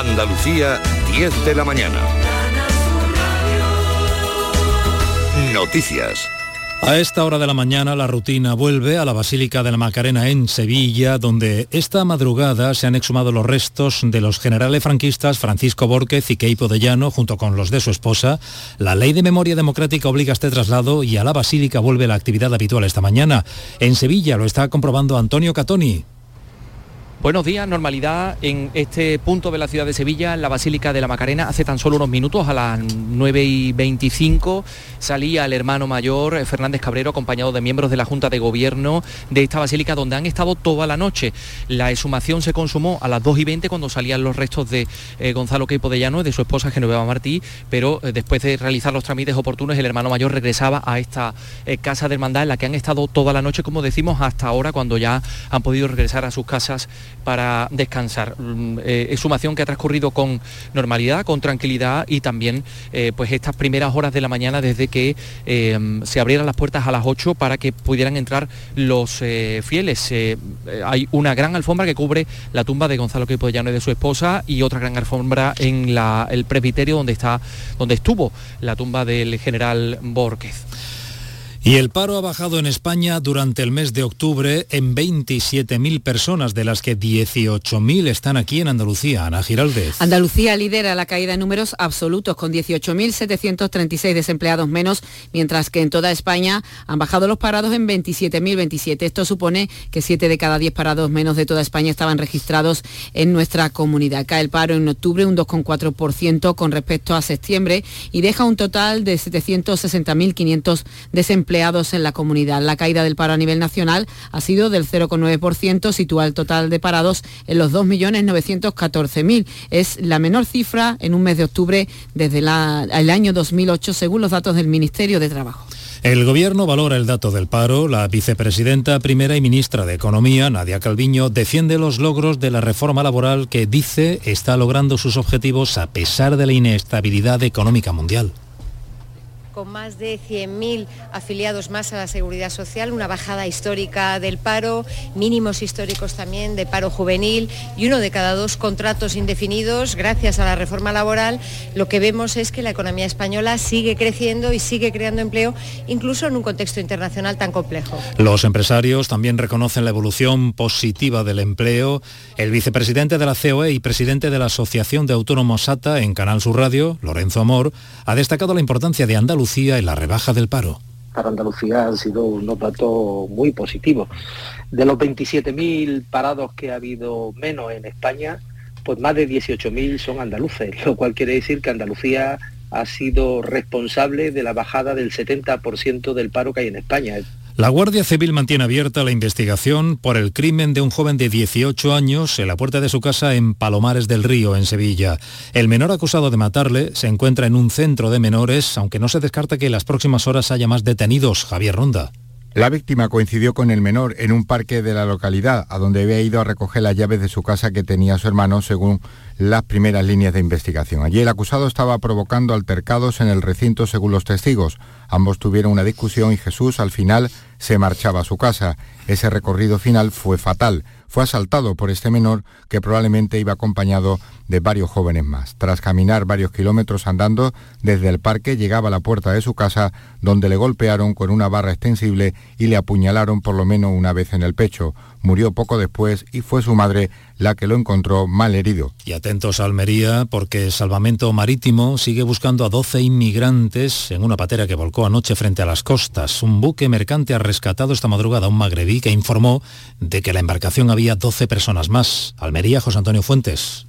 Andalucía, 10 de la mañana. Noticias. A esta hora de la mañana la rutina vuelve a la Basílica de la Macarena en Sevilla, donde esta madrugada se han exhumado los restos de los generales franquistas Francisco Borquez y Queipo de Llano, junto con los de su esposa. La ley de memoria democrática obliga a este traslado y a la Basílica vuelve la actividad habitual esta mañana. En Sevilla lo está comprobando Antonio Catoni. Buenos días, normalidad en este punto de la ciudad de Sevilla, en la Basílica de la Macarena. Hace tan solo unos minutos, a las 9 y 25, salía el hermano mayor eh, Fernández Cabrero, acompañado de miembros de la Junta de Gobierno de esta basílica, donde han estado toda la noche. La exhumación se consumó a las 2 y 20 cuando salían los restos de eh, Gonzalo Queipo de Llano y de su esposa Genoveva Martí, pero eh, después de realizar los trámites oportunos, el hermano mayor regresaba a esta casa de hermandad en la que han estado toda la noche, como decimos, hasta ahora, cuando ya han podido regresar a sus casas para descansar. Mm, eh, exhumación que ha transcurrido con normalidad, con tranquilidad y también eh, pues estas primeras horas de la mañana desde que eh, se abrieran las puertas a las 8 para que pudieran entrar los fieles. hay una gran alfombra que cubre la tumba de Gonzalo Queipo y de su esposa y otra gran alfombra en el presbiterio donde, está, donde estuvo la tumba del general Borquez. Y el paro ha bajado en España durante el mes de octubre en 27.000 personas, de las que 18.000 están aquí en Andalucía. Ana Giraldez. Andalucía lidera la caída en números absolutos, con 18.736 desempleados menos, mientras que en toda España han bajado los parados en 27.027. Esto supone que 7 de cada 10 parados menos de toda España estaban registrados en nuestra comunidad. Cae el paro en octubre un 2,4% con respecto a septiembre y deja un total de 760.500 desempleados empleados en la comunidad. La caída del paro a nivel nacional ha sido del 0,9%, sitúa el total de parados en los 2.914.000. Es la menor cifra en un mes de octubre desde el año 2008, según los datos del Ministerio de Trabajo. El Gobierno valora el dato del paro. La vicepresidenta primera y ministra de Economía, Nadia Calviño, defiende los logros de la reforma laboral que dice está logrando sus objetivos a pesar de la inestabilidad económica mundial con más de 100.000 afiliados más a la seguridad social, una bajada histórica del paro, mínimos históricos también de paro juvenil y uno de cada dos contratos indefinidos. Gracias a la reforma laboral, lo que vemos es que la economía española sigue creciendo y sigue creando empleo, incluso en un contexto internacional tan complejo. Los empresarios también reconocen la evolución positiva del empleo. El vicepresidente de la COE y presidente de la Asociación de Autónomos ATA en Canal Sur Radio, Lorenzo Amor, ha destacado la importancia de Andalucía en la rebaja del paro. Para Andalucía han sido unos datos muy positivos. De los 27.000 parados que ha habido menos en España, pues más de 18.000 son andaluces, lo cual quiere decir que Andalucía ha sido responsable de la bajada del 70% del paro que hay en España. La Guardia Civil mantiene abierta la investigación por el crimen de un joven de 18 años en la puerta de su casa en Palomares del Río, en Sevilla. El menor acusado de matarle se encuentra en un centro de menores, aunque no se descarta que en las próximas horas haya más detenidos. Javier Ronda. La víctima coincidió con el menor en un parque de la localidad, a donde había ido a recoger las llaves de su casa que tenía su hermano, según las primeras líneas de investigación. Allí el acusado estaba provocando altercados en el recinto según los testigos. Ambos tuvieron una discusión y Jesús al final se marchaba a su casa. Ese recorrido final fue fatal fue asaltado por este menor que probablemente iba acompañado de varios jóvenes más. Tras caminar varios kilómetros andando desde el parque, llegaba a la puerta de su casa donde le golpearon con una barra extensible y le apuñalaron por lo menos una vez en el pecho. Murió poco después y fue su madre la que lo encontró mal herido. Y atentos a Almería porque Salvamento Marítimo sigue buscando a 12 inmigrantes en una patera que volcó anoche frente a las costas. Un buque mercante ha rescatado esta madrugada a un magrebí que informó de que la embarcación había 12 personas más. Almería, José Antonio Fuentes.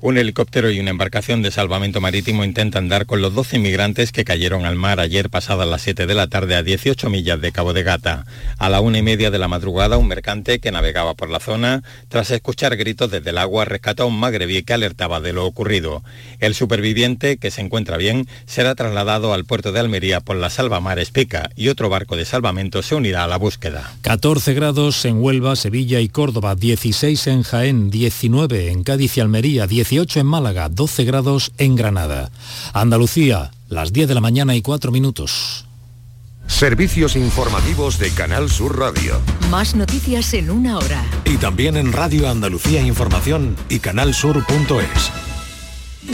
Un helicóptero y una embarcación de salvamento marítimo intentan dar con los 12 inmigrantes que cayeron al mar ayer pasadas las 7 de la tarde a 18 millas de Cabo de Gata. A la una y media de la madrugada, un mercante que navegaba por la zona, tras escuchar gritos desde el agua, rescató a un magrebí que alertaba de lo ocurrido. El superviviente, que se encuentra bien, será trasladado al puerto de Almería por la Salvamares Pica y otro barco de salvamento se unirá a la búsqueda. 14 grados en Huelva, Sevilla y Córdoba, 16 en Jaén, 19 en Cádiz y Almería, 18 en Málaga, 12 grados en Granada. Andalucía, las 10 de la mañana y 4 minutos. Servicios informativos de Canal Sur Radio. Más noticias en una hora. Y también en Radio Andalucía Información y canalsur.es.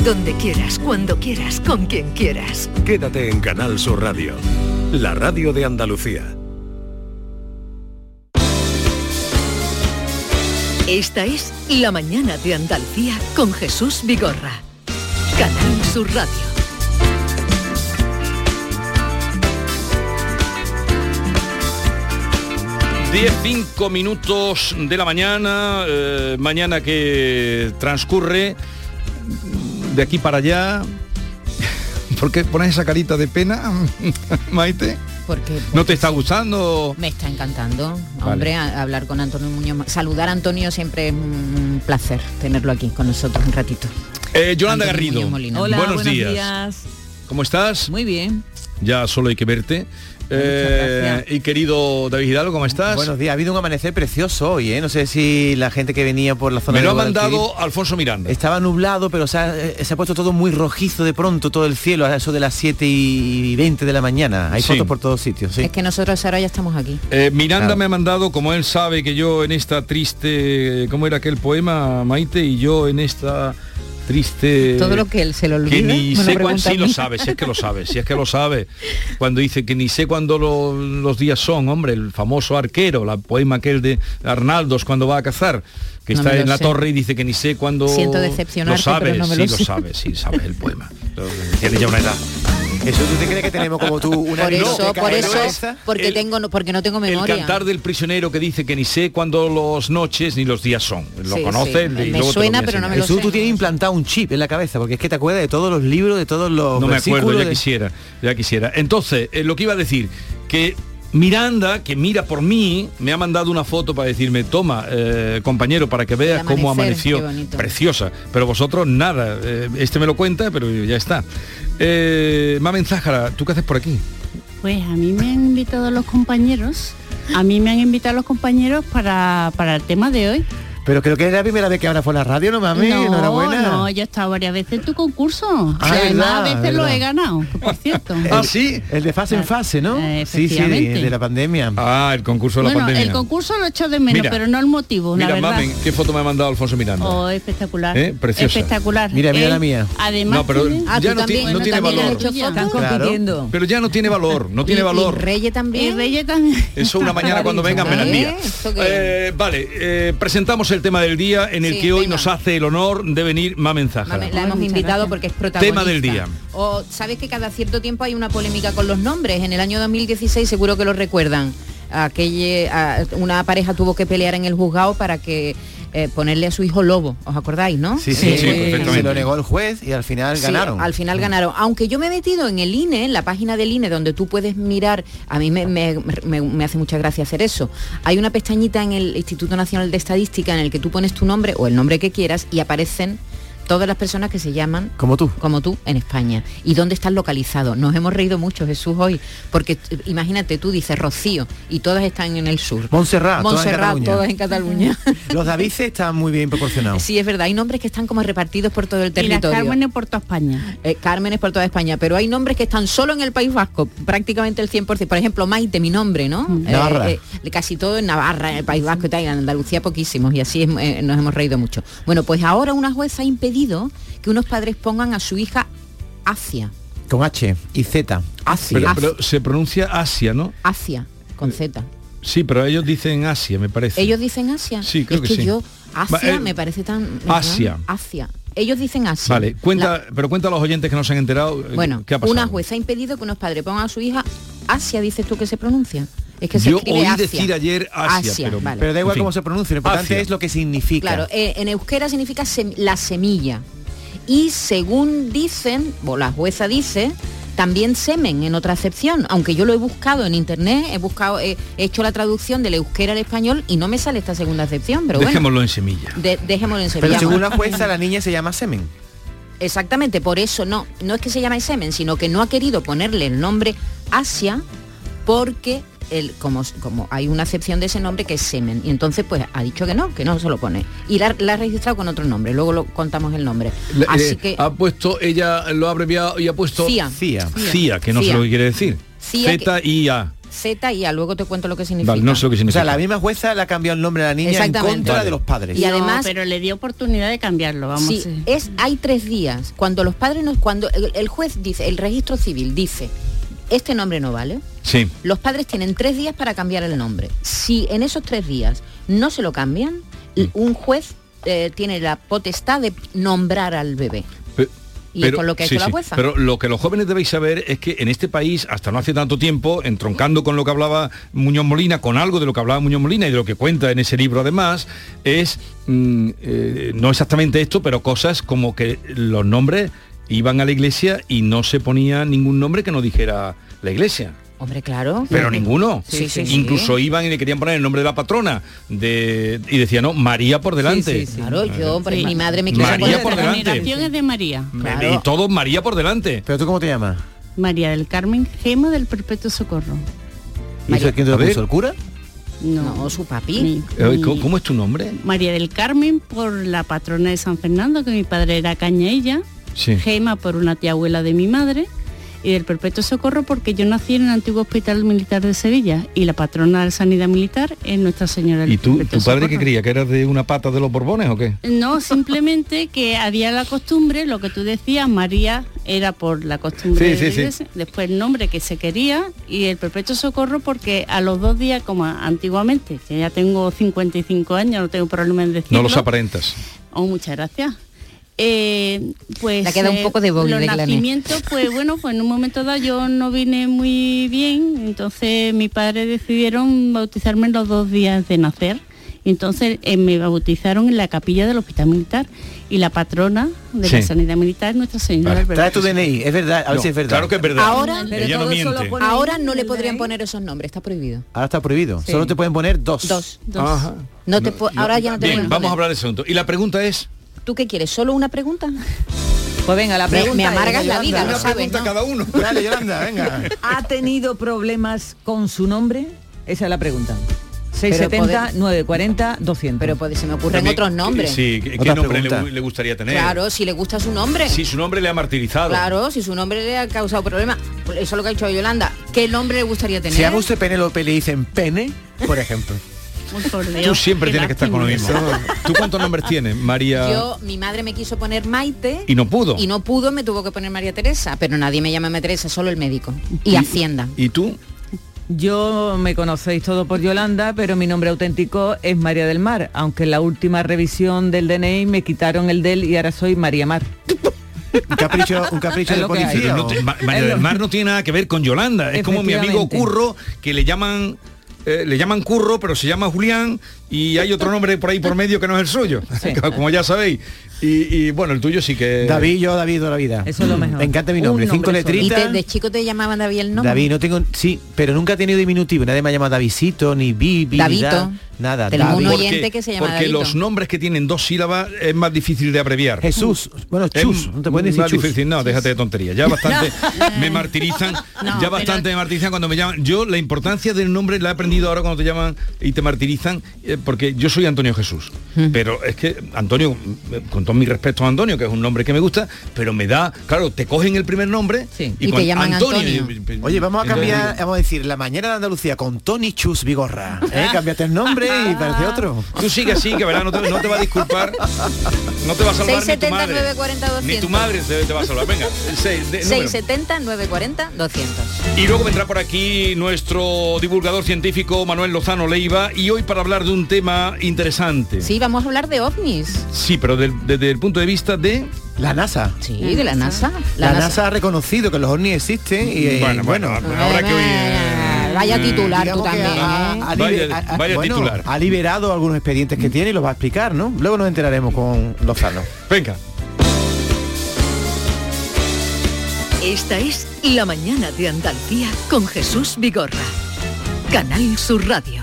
donde quieras, cuando quieras, con quien quieras. Quédate en Canal Sur Radio, la radio de Andalucía. Esta es La mañana de Andalucía con Jesús Vigorra. Canal Sur Radio. 10, 5 minutos de la mañana, eh, mañana que transcurre de aquí para allá. ¿Por qué pones esa carita de pena, Maite? Porque ¿No te está gustando? me está encantando, hombre, a- hablar con Antonio Muñoz. Saludar a Antonio siempre es un placer tenerlo aquí con nosotros un ratito. Eh, Yolanda Antonio Garrido, Muñoz Molina. buenos, días. ¿Cómo estás? Muy bien. Ya solo hay que verte. Eh, y querido David Hidalgo, ¿cómo estás? Buenos días, ha habido un amanecer precioso hoy, ¿eh? No sé si la gente que venía por la zona Me de lo ha Guadalquivir- mandado Alfonso Miranda. Estaba nublado, pero se ha, eh, se ha puesto todo muy rojizo de pronto, todo el cielo, a eso de las 7 y 20 de la mañana. Hay Sí. fotos por todos sitios, sí. Es que nosotros ahora ya estamos aquí. Eh, Miranda Claro. me ha mandado, como él sabe que yo en esta triste, ¿cómo era aquel poema, Maite? Y yo en esta triste... Todo lo que él se lo olvida. Que ni sé cuándo, sí lo sabe, si es que lo sabe, si es que lo sabe. Cuando dice que ni sé cuándo lo- los días son, hombre, el famoso arquero, la poema aquel de Arnaldos cuando va a cazar, que No está en la sé. torre y dice que ni sé cuándo... Siento decepcionarte, Lo sabe, pero no me sí lo sabe, sí, sabe el poema. Tiene ya una edad. Eso tú te crees que tenemos como tú una Por eso, por eso, porque El- tengo, no- porque no tengo El memoria. cantar del prisionero que dice que ni sé cuándo los noches ni los días son. Lo Sí, conoce sí. y Me luego te lo suena, pero no me lo Jesús, sé. tú tienes implantado un chip en la cabeza, porque es que te acuerdas de todos los libros, de todos los No me acuerdo, ya de- quisiera, ya quisiera. Entonces, eh, lo que iba a decir, que Miranda, que mira por mí, me ha mandado una foto para decirme, toma, eh, compañero, para que veas cómo amaneció. Preciosa. Pero vosotros nada. eh, este me lo cuenta, pero ya está. Eh, Mamen Zájara, ¿tú qué haces por aquí? Pues a mí me han invitado los compañeros, a mí me han invitado los compañeros para, para el tema de hoy. Pero creo que es la primera vez que ahora por la radio, ¿no, mami? no, Enhorabuena. no, yo he estado varias veces en tu concurso. Ah, además verdad, a veces lo he ganado, por cierto. Ah, sí. El de fase en fase, ¿no? Eh, sí, sí, de, efectivamente. de la pandemia. Ah, el concurso de la bueno, pandemia. el concurso lo he hecho de menos, Mira, pero no el motivo, la Mira, verdad. Mamen, ¿qué foto me ha mandado Alfonso Miranda? Oh, espectacular. ¿Eh? Preciosa. Espectacular. Mira, mira Él, la mía. Además, No, pero tiene- Ah, ya tú no, ti- también, no tiene valor. hecho Están compitiendo. Pero ya no tiene valor, no tiene ¿Y- valor. ¿Y Reyes también? Reyes también. Eso una mañana cuando vengan me la. ¿Eh? ¿Esto qué? Eh, vale, eh, presentamos el tema del día en el Sí, que hoy venga. nos hace el honor de venir Mamen Zájara. Mame, la hemos Muchas invitado gracias. porque es protagonista. Tema del día. O sabes que cada cierto tiempo hay una polémica con los nombres. En el año 2016 seguro que lo recuerdan. Aquella, a- una pareja tuvo que pelear en el juzgado para que eh, ponerle a su hijo lobo. ¿Os acordáis, no? Sí, sí, Sí, perfectamente. se lo negó el juez y al final Sí, ganaron. al final ganaron. Aunque yo me he metido en el INE, en la página del INE, donde tú puedes mirar, a mí me, me- me- me hace mucha gracia hacer eso. Hay una pestañita en el Instituto Nacional de Estadística en el que tú pones tu nombre o el nombre que quieras y aparecen todas las personas que se llaman Como tú. como tú en España y dónde estás localizado. Nos hemos reído mucho, Jesús, hoy, porque eh, imagínate, tú dices Rocío y todas están en el sur. Montserrat, todas en Montserrat, Cataluña. todas en Cataluña. Los Davices están muy bien proporcionados. sí, es verdad, hay nombres que están como repartidos por todo el Y las territorio. Cármenes por toda España. Eh, Cármenes por toda España, pero hay nombres que están solo en el País Vasco, prácticamente el 100%. Por ejemplo, Maite, mi nombre, ¿no? Mm. Eh, Navarra. eh, casi todo en Navarra, en el País Vasco y tal, en Andalucía poquísimos, y así es, eh, nos hemos reído mucho. Bueno, pues ahora una jueza ha impedido que unos padres pongan a su hija Asia, Con H y Z. Asia. Pero, pero se pronuncia Asia, ¿no? Asia, con Z. Sí, pero ellos dicen Asia, me parece. Ellos dicen Asia. Sí, creo es que que sí. yo, Asia Va, eh, me parece tan... Asia. Asia. Ellos dicen Asia. Vale, cuenta, La- pero cuenta a los oyentes que no se han enterado eh, Bueno, qué ha pasado. una jueza ha impedido que unos padres pongan a su hija Asia, dices tú que se pronuncia. Es que se Yo escribe oí Asia. decir ayer Asia, Asia, pero, vale. Pero da igual En fin. cómo se pronuncia, lo importante Asia. es lo que significa. Claro, eh, en euskera significa sem- la semilla. Y según dicen, o la jueza dice, también semen en otra acepción. Aunque yo lo he buscado en internet, he buscado, he hecho la traducción del euskera al español y no me sale esta segunda acepción. Pero bueno, Dejémoslo en semilla. de- dejémoslo en Pero semilla. según la jueza, la niña se llama semen. Exactamente, por eso no, no es que se llame semen, sino que no ha querido ponerle el nombre Asia porque el, como, como hay una acepción de ese nombre que es semen. Y entonces pues ha dicho que no, que no se lo pone. Y la, la ha registrado con otro nombre, luego lo contamos el nombre. Le- Así eh, que ha puesto, ella lo ha abreviado y ha puesto CIA. CIA. CIA, que no sé lo que quiere decir. Z-I-A. Z y A. Luego te cuento lo que significa. Vale, no sé lo que O significa. sea, la misma jueza le ha cambiado el nombre a la niña en contra Vale. de los padres. Y No, además- pero le dio oportunidad de cambiarlo, vamos. Sí, sí. es hay tres días. Cuando los padres nos, cuando el, el juez dice, el registro civil dice, este nombre no vale. Sí. Los padres tienen tres días para cambiar el nombre. Si en esos tres días no se lo cambian, l- un juez eh, tiene la potestad de nombrar al bebé. Pe- Y es con lo que ha sí, hecho la sí. jueza. Pero lo que los jóvenes debéis saber es que en este país, hasta no hace tanto tiempo, entroncando con lo que hablaba Muñoz Molina, con algo de lo que hablaba Muñoz Molina y de lo que cuenta en ese libro además, es mm, eh, no exactamente esto, pero cosas como que los nombres iban a la iglesia y no se ponía ningún nombre que no dijera la iglesia. Hombre, claro. Pero ninguno. Sí, sí, sí. Incluso iban y le querían poner el nombre de la patrona de, y decía, no, María por delante. Claro, yo, por mi madre me quiso María poner- por La delante. generación es de María. Y todo María por delante. ¿Pero tú cómo te llamas? María del Carmen Gema del Perpetuo Socorro. ¿Y eso quién te lo puso? ¿El cura? No, No, su papi. mi- mi- ¿Cómo, cómo es tu nombre? María del Carmen por la patrona de San Fernando, que mi padre era cañailla. Sí. Gema por una tía abuela de mi madre. Y del Perpetuo Socorro porque yo nací en el antiguo Hospital Militar de Sevilla y la patrona de sanidad militar es Nuestra Señora del ¿Y tú, Perpetuo tu padre qué creía? ¿Que eras de una pata de los Borbones o qué? No, simplemente que había la costumbre, lo que tú decías, María era por la costumbre Sí, sí, de sí. después el nombre que se quería y el perpetuo socorro porque a los dos días, como antiguamente, que ya tengo 55 años, no tengo problema en decirlo. No los aparentas. Oh, muchas gracias. Eh, pues Le queda un poco de Bobby los de nacimientos, pues bueno, pues en un momento dado yo no vine muy bien, entonces mi padre decidieron bautizarme en los dos días de nacer. Entonces eh, me bautizaron en la capilla del hospital militar y la patrona de la sanidad militar es Nuestra Señora Vale. Trae tu DNI, es verdad, a ver No, si es verdad. Claro que es verdad. Ahora, Pero Ella no miente. pone ahora no le podrían poner esos nombres, está prohibido. Ahora está prohibido. Solo te pueden poner dos. Dos. Dos. Ajá. No te po- ahora ya no te Bien, pueden vamos poner. a hablar de ese asunto. Y la pregunta es... ¿Tú qué quieres? ¿Solo una pregunta? Pues venga, la pregunta me amargas la vida, no sabes, ¿no? cada uno. Dale, Yolanda, venga. ¿Ha tenido problemas con su nombre? Esa es la pregunta. Pero 670, poder- 940, 200. Pero pues, se me ocurren También, otros nombres. Sí, ¿qué, nombre le gustaría tener? Claro, si le gusta su nombre. Si su nombre le ha martirizado. Claro, si su nombre le ha causado problemas. Eso es lo que ha dicho Yolanda. ¿Qué nombre le gustaría tener? Si a usted Penélope le dicen pene, por ejemplo. Tú siempre tienes que estar con lo mismo. ¿Tú cuántos nombres tienes, María? Yo, mi madre me quiso poner Maite. Y no pudo. Y no pudo, me tuvo que poner María Teresa, pero nadie me llama María Teresa, solo el médico. Y Hacienda. ¿Y tú? Yo me conocéis todo por Yolanda, pero mi nombre auténtico es María del Mar, aunque en la última revisión del DNI me quitaron el del y ahora soy María Mar. Un capricho, un capricho de policía. No te- María del Mar no tiene nada que ver con Yolanda. Es como mi amigo. Curro, que le llaman eh, le llaman Curro, pero se llama Julián y hay otro nombre por ahí por medio que no es el suyo, como ya sabéis. Y, y, bueno, el tuyo sí que... David, yo David toda la vida. Eso es lo mejor. Me encanta mi nombre. Cinco. ¿Y letritas. te- de chico te llamaban David el nombre? David, no tengo, sí, pero nunca he tenido diminutivo. Nadie me ha llamado Davidito, ni Bibi, Davito. nada. Tenemos David. un Porque- oyente que se llama Porque Davito. los nombres que tienen dos sílabas es más difícil de abreviar. Jesús, bueno, Es chus, no te pueden decir más chus. difícil, no, déjate de tonterías. Ya bastante me martirizan, No, ya bastante pero- me martirizan cuando me llaman. Yo la importancia del nombre la he aprendido ahora cuando te llaman y te martirizan, eh, porque yo soy Antonio Jesús. Pero es que Antonio, con todo mi respeto a Antonio, que es un nombre que me gusta, pero me da, claro, te cogen el primer nombre Sí. Y te llaman Antonio. y- Oye, vamos a cambiar, vamos a decir, la mañana de Andalucía con Tony Chus Vigorra. ¿eh? Cámbiate el nombre y parece otro. Tú sigue así, que verás, no te, no te va a disculpar, no te va a salvar ni tu 670, madre. 940, Ni 200. tu madre te, te va a salvar. Venga, el seis, de- número. 670 940 200. Y luego vendrá por aquí nuestro divulgador científico Manuel Lozano Leiva y hoy para hablar de un tema interesante. Sí, vamos a hablar de ovnis. Sí, pero del- desde el punto de vista de... La NASA. Sí, de la NASA. La, NASA. ha reconocido que los ovnis existen y eh, Bueno, bueno, habrá que oír... Eh, Vaya titular tú también. ha, ¿eh? ha Vaya- libe- ha- ha- vaya bueno, titular. ha liberado algunos expedientes que tiene y los va a explicar, ¿no? Luego nos enteraremos con Lozano. Venga. Esta es La mañana de Andalucía con Jesús Vigorra. Canal Sur Radio.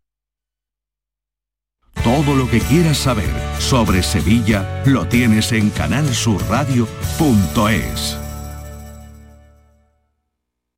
Todo lo que quieras saber sobre Sevilla lo tienes en canalsurradio.es.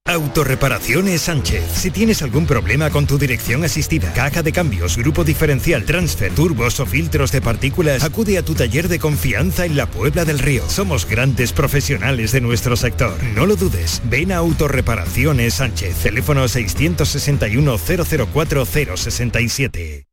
Autorreparaciones Sánchez. Si tienes algún problema con tu dirección asistida, caja de cambios, grupo diferencial, transfer, turbos o filtros de partículas, acude a tu taller de confianza en la Puebla del Río. Somos grandes profesionales de nuestro sector. No lo dudes. Ven a Autorreparaciones Sánchez. Teléfono 661 004 067.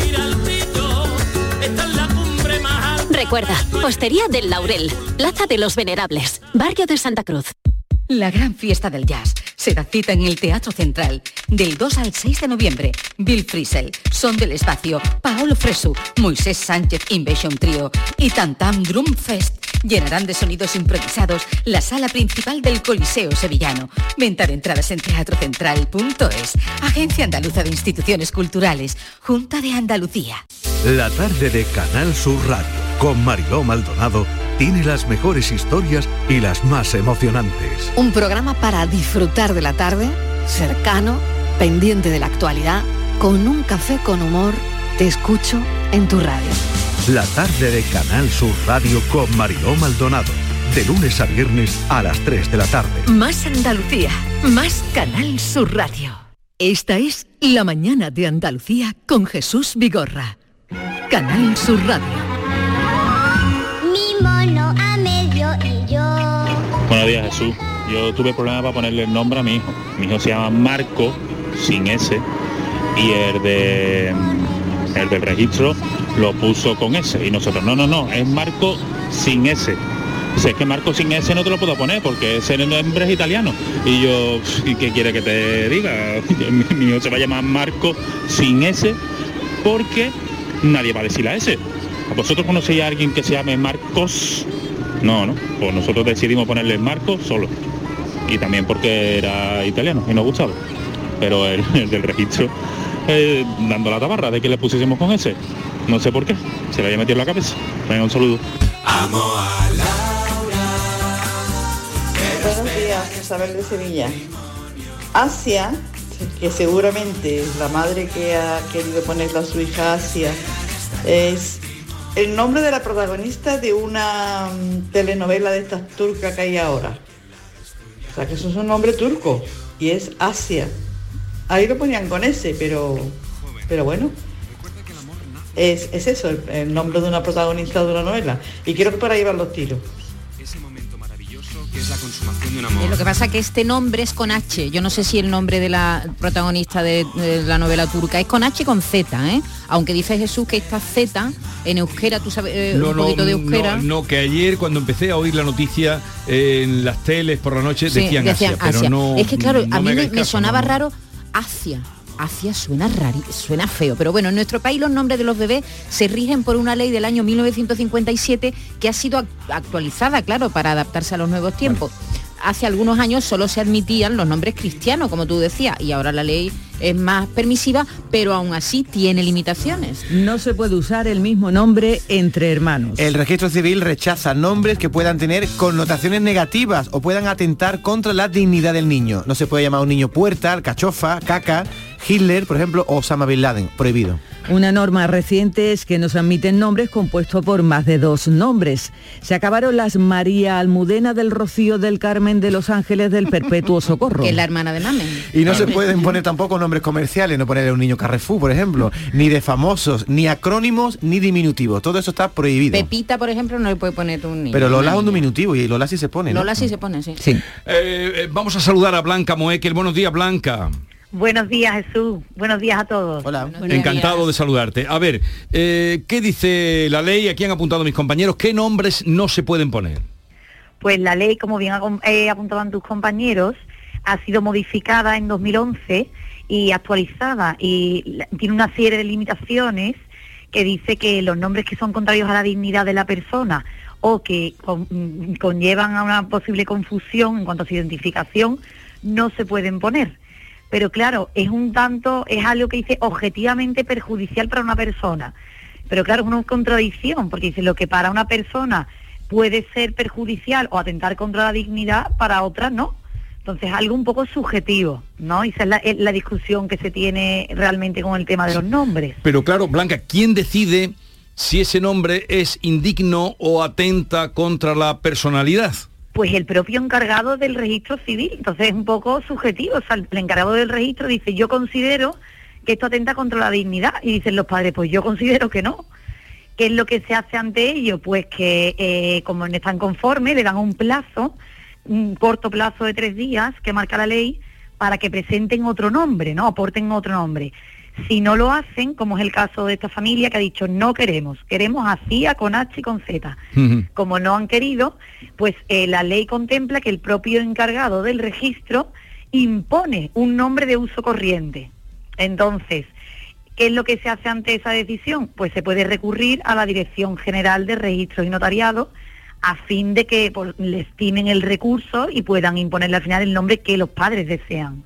Recuerda, Hostería del Laurel, Plaza de los Venerables, Barrio de Santa Cruz. La gran fiesta del jazz se da cita en el Teatro Central del 2 al 6 de noviembre. Bill Frisell, Son del Espacio, Paolo Fresu, Moisés Sánchez Invasion Trio y Tantam Drum Fest llenarán de sonidos improvisados la sala principal del Coliseo Sevillano. Venta de entradas en teatrocentral.es. Agencia Andaluza de Instituciones Culturales. Junta de Andalucía. La tarde de Canal Sur Radio con Mariló Maldonado tiene las mejores historias y las más emocionantes. Un programa para disfrutar de la tarde, cercano, pendiente de la actualidad, con un café con humor. Te escucho en tu radio. La tarde de Canal Sur Radio con Mariló Maldonado. De lunes a viernes a las 3 de la tarde. Más Andalucía, más Canal Sur Radio. Esta es La mañana de Andalucía con Jesús Vigorra. Canal Sur Radio. Buenos días Jesús. Yo tuve problemas para ponerle el nombre a mi hijo. Mi hijo se llama Marco, sin S, y el de el del registro lo puso con S. Y nosotros, no, no, no, es Marco sin S. Si es que Marco sin S no te lo puedo poner porque ese nombre es italiano. Y yo, ¿y qué quiere que te diga? Mi, mi hijo se va a llamar Marco sin S porque nadie va a decir la S. ¿Vosotros conocéis a alguien que se llame Marcos? No, no. Pues nosotros decidimos ponerle Marco solo. Y también porque era italiano y nos gustaba. Pero el, el del registro, eh, dando la tabarra de que le pusiésemos con ese. No sé por qué. Se le había metido en la cabeza. Venga, un saludo. Buenos días, Isabel de Sevilla. Asia, que seguramente la madre que ha querido ponerle a su hija Asia, es el nombre de la protagonista de una mm, telenovela de estas turcas que hay ahora. O sea que eso es un nombre turco y es Asia. Ahí lo ponían con ese, pero, pero bueno. Es, es eso, el, el nombre de una protagonista de una novela. Y quiero que por ahí van los tiros. que es la consumación de un Eh, amor. Lo que pasa es que este nombre es con H. Yo no sé si el nombre de la protagonista de, de la novela turca es con H y con Z, ¿eh? Aunque dice Jesús que esta Z en euskera, tú sabes eh, un poquito de euskera. no, no, que ayer cuando empecé a oír la noticia eh, en las teles por la noche Sí, decían, Asia, pero no es que claro, no a mí me, sonaba no. raro Asia. Asia suena rari, suena feo, pero bueno, en nuestro país los nombres de los bebés se rigen por una ley del año 1957 que ha sido ac- actualizada, claro, para adaptarse a los nuevos tiempos. Hace algunos años solo se admitían los nombres cristianos, como tú decías, y ahora la ley es más permisiva, pero aún así tiene limitaciones. No se puede usar el mismo nombre entre hermanos. El registro civil rechaza nombres que puedan tener connotaciones negativas o puedan atentar contra la dignidad del niño. No se puede llamar a un niño puerta, cachofa, caca, Hitler, por ejemplo, o Osama Bin Laden, prohibido. Una norma reciente es que no se admiten nombres compuestos por más de dos nombres. Se acabaron las María Almudena del Rocío del Carmen de Los Ángeles del Perpetuo Socorro. Que es la hermana de Mamen. Y no se pueden poner tampoco nombres comerciales, no ponerle a un niño Carrefour, por ejemplo, ni de famosos, ni acrónimos, ni diminutivos. Todo eso está prohibido. Pepita, por ejemplo, no le puede poner un niño. Pero Lola es un diminutivo y Lola sí se pone. ¿no? Lola sí se pone, sí. Sí. Eh, eh, vamos a saludar a Blanca Moekel. Buenos días, Blanca. Buenos días, Jesús. Buenos días a todos. Hola. Encantado de saludarte. A ver, eh, ¿qué dice la ley? Aquí han apuntado mis compañeros. ¿Qué nombres no se pueden poner? Pues la ley, como bien eh, apuntaban tus compañeros, ha sido modificada en 2011 y actualizada y tiene una serie de limitaciones que dice que los nombres que son contrarios a la dignidad de la persona o que con- mm, conllevan a una posible confusión en cuanto a su identificación no se pueden poner. Pero claro, es un tanto, es algo que dice objetivamente perjudicial para una persona. Pero claro, es una contradicción, porque dice lo que para una persona puede ser perjudicial o atentar contra la dignidad, para otra no. Entonces es algo un poco subjetivo, ¿no? Y esa es la, es la discusión que se tiene realmente con el tema de los nombres. Pero claro, Blanca, ¿quién decide si ese nombre es indigno o atenta contra la personalidad? Pues el propio encargado del registro civil, entonces es un poco subjetivo, o sea, el encargado del registro dice, yo considero que esto atenta contra la dignidad, y dicen los padres, pues yo considero que no. ¿Qué es lo que se hace ante ello? Pues que eh, como no están conformes, le dan un plazo, un corto plazo de tres días que marca la ley, para que presenten otro nombre, ¿no? Aporten otro nombre. Si no lo hacen, como es el caso de esta familia que ha dicho, no queremos, queremos a CIA con H y con Z. Como no han querido, pues eh, la ley contempla que el propio encargado del registro impone un nombre de uso corriente. Entonces, ¿qué es lo que se hace ante esa decisión? Pues se puede recurrir a la Dirección General de Registros y Notariado a fin de que pues, les estimen el recurso y puedan imponerle al final el nombre que los padres desean.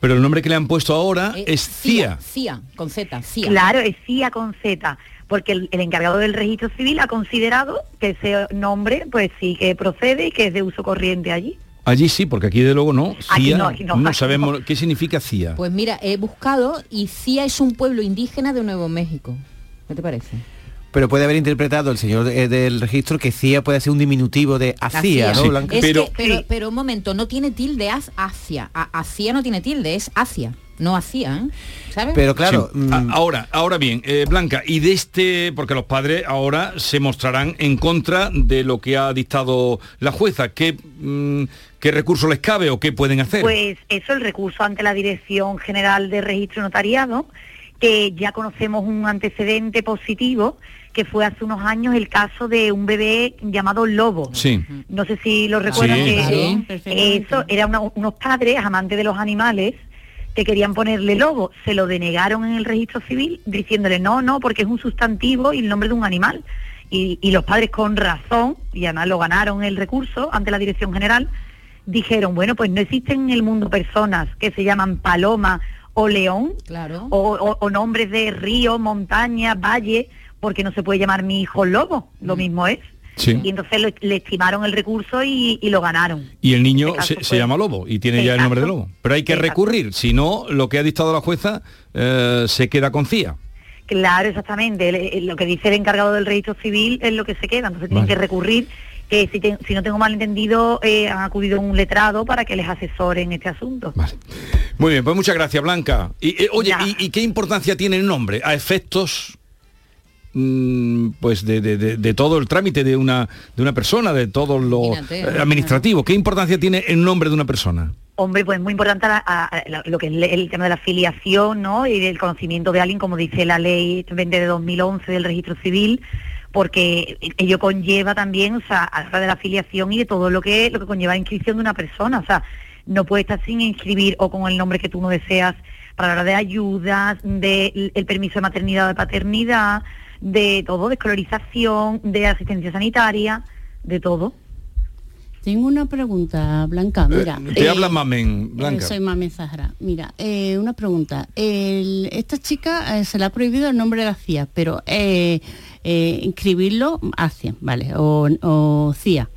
Pero el nombre que le han puesto ahora Eh, es CIA. CIA, con Z, CIA. Claro, es CIA con Z, porque el, el encargado del registro civil ha considerado que ese nombre, pues sí que procede y que es de uso corriente allí. Allí sí, porque aquí de luego no. Aquí CIA, no, aquí no, aquí sabemos qué significa CIA. Pues mira, he buscado y CIA es un pueblo indígena de Nuevo México. ¿Qué te parece? Pero puede haber interpretado el señor eh, del registro que CIA puede ser un diminutivo de Acia, ¿no, Blanca? Es que- pero, pero un momento, no tiene tilde, haz hacia. A- Hacia no tiene tilde, es hacia, no hacia, ¿eh? ¿sabes? Sí. A- ahora, ahora bien, eh, Blanca, y de este, porque los padres ahora se mostrarán en contra de lo que ha dictado la jueza, ¿qué, mm, qué recurso les cabe o qué pueden hacer? Pues eso, el recurso ante la Dirección General de Registro Notariado, que ya conocemos un antecedente positivo, que fue hace unos años el caso de un bebé llamado Lobo. Sí. No sé si lo recuerdan. Sí, que claro, eso era una- unos padres amantes de los animales que querían ponerle lobo, se lo denegaron en el registro civil diciéndole no, no, porque es un sustantivo y el nombre de un animal. Y, y los padres con razón, y además lo ganaron el recurso ante la Dirección General, dijeron, bueno, pues no existen en el mundo personas que se llaman paloma o león, Claro. o, o- o nombres de río, montaña, valle, porque no se puede llamar mi hijo lobo, lo mismo es. Sí. Y entonces le, le estimaron el recurso y, y lo ganaron. Y el niño Este se, fue- se llama Lobo y tiene ya el nombre de. Lobo. Pero hay que recurrir, si no, lo que ha dictado la jueza eh, se queda con CIA. Claro, exactamente. Lo que dice el encargado del registro civil es lo que se queda. Entonces tienen que recurrir, que si, te- si no tengo mal entendido, eh, han acudido a un letrado para que les asesore en este asunto. Muy bien, pues muchas gracias, Blanca. Y, eh, oye, ¿y, y qué importancia tiene el nombre a efectos mm, pues de, de- de- de todo el trámite de una de una persona, de todo lo eh, administrativo? ¿Qué importancia tiene el nombre de una persona? Hombre, pues muy importante la- a- a- la- lo que es el, el tema de la afiliación, ¿no? Y del conocimiento de alguien, como dice la ley 20 de 2011 del registro civil, porque ello conlleva también, o sea, a la hora de la afiliación y de todo lo que lo que conlleva la inscripción de una persona, o sea, no puede estar sin inscribir o con el nombre que tú no deseas para la hora de ayudas, de el permiso de maternidad o de paternidad, de todo, de escolarización, de asistencia sanitaria, de todo. Tengo una pregunta, Blanca. Mira, Te eh, habla Mamen, eh, Blanca. soy Mamen Zahara. Mira, eh, una pregunta. El- esta chica eh, se le ha prohibido el nombre de la CIA, pero eh, eh, inscribirlo Asia, ¿vale? O, o CIA.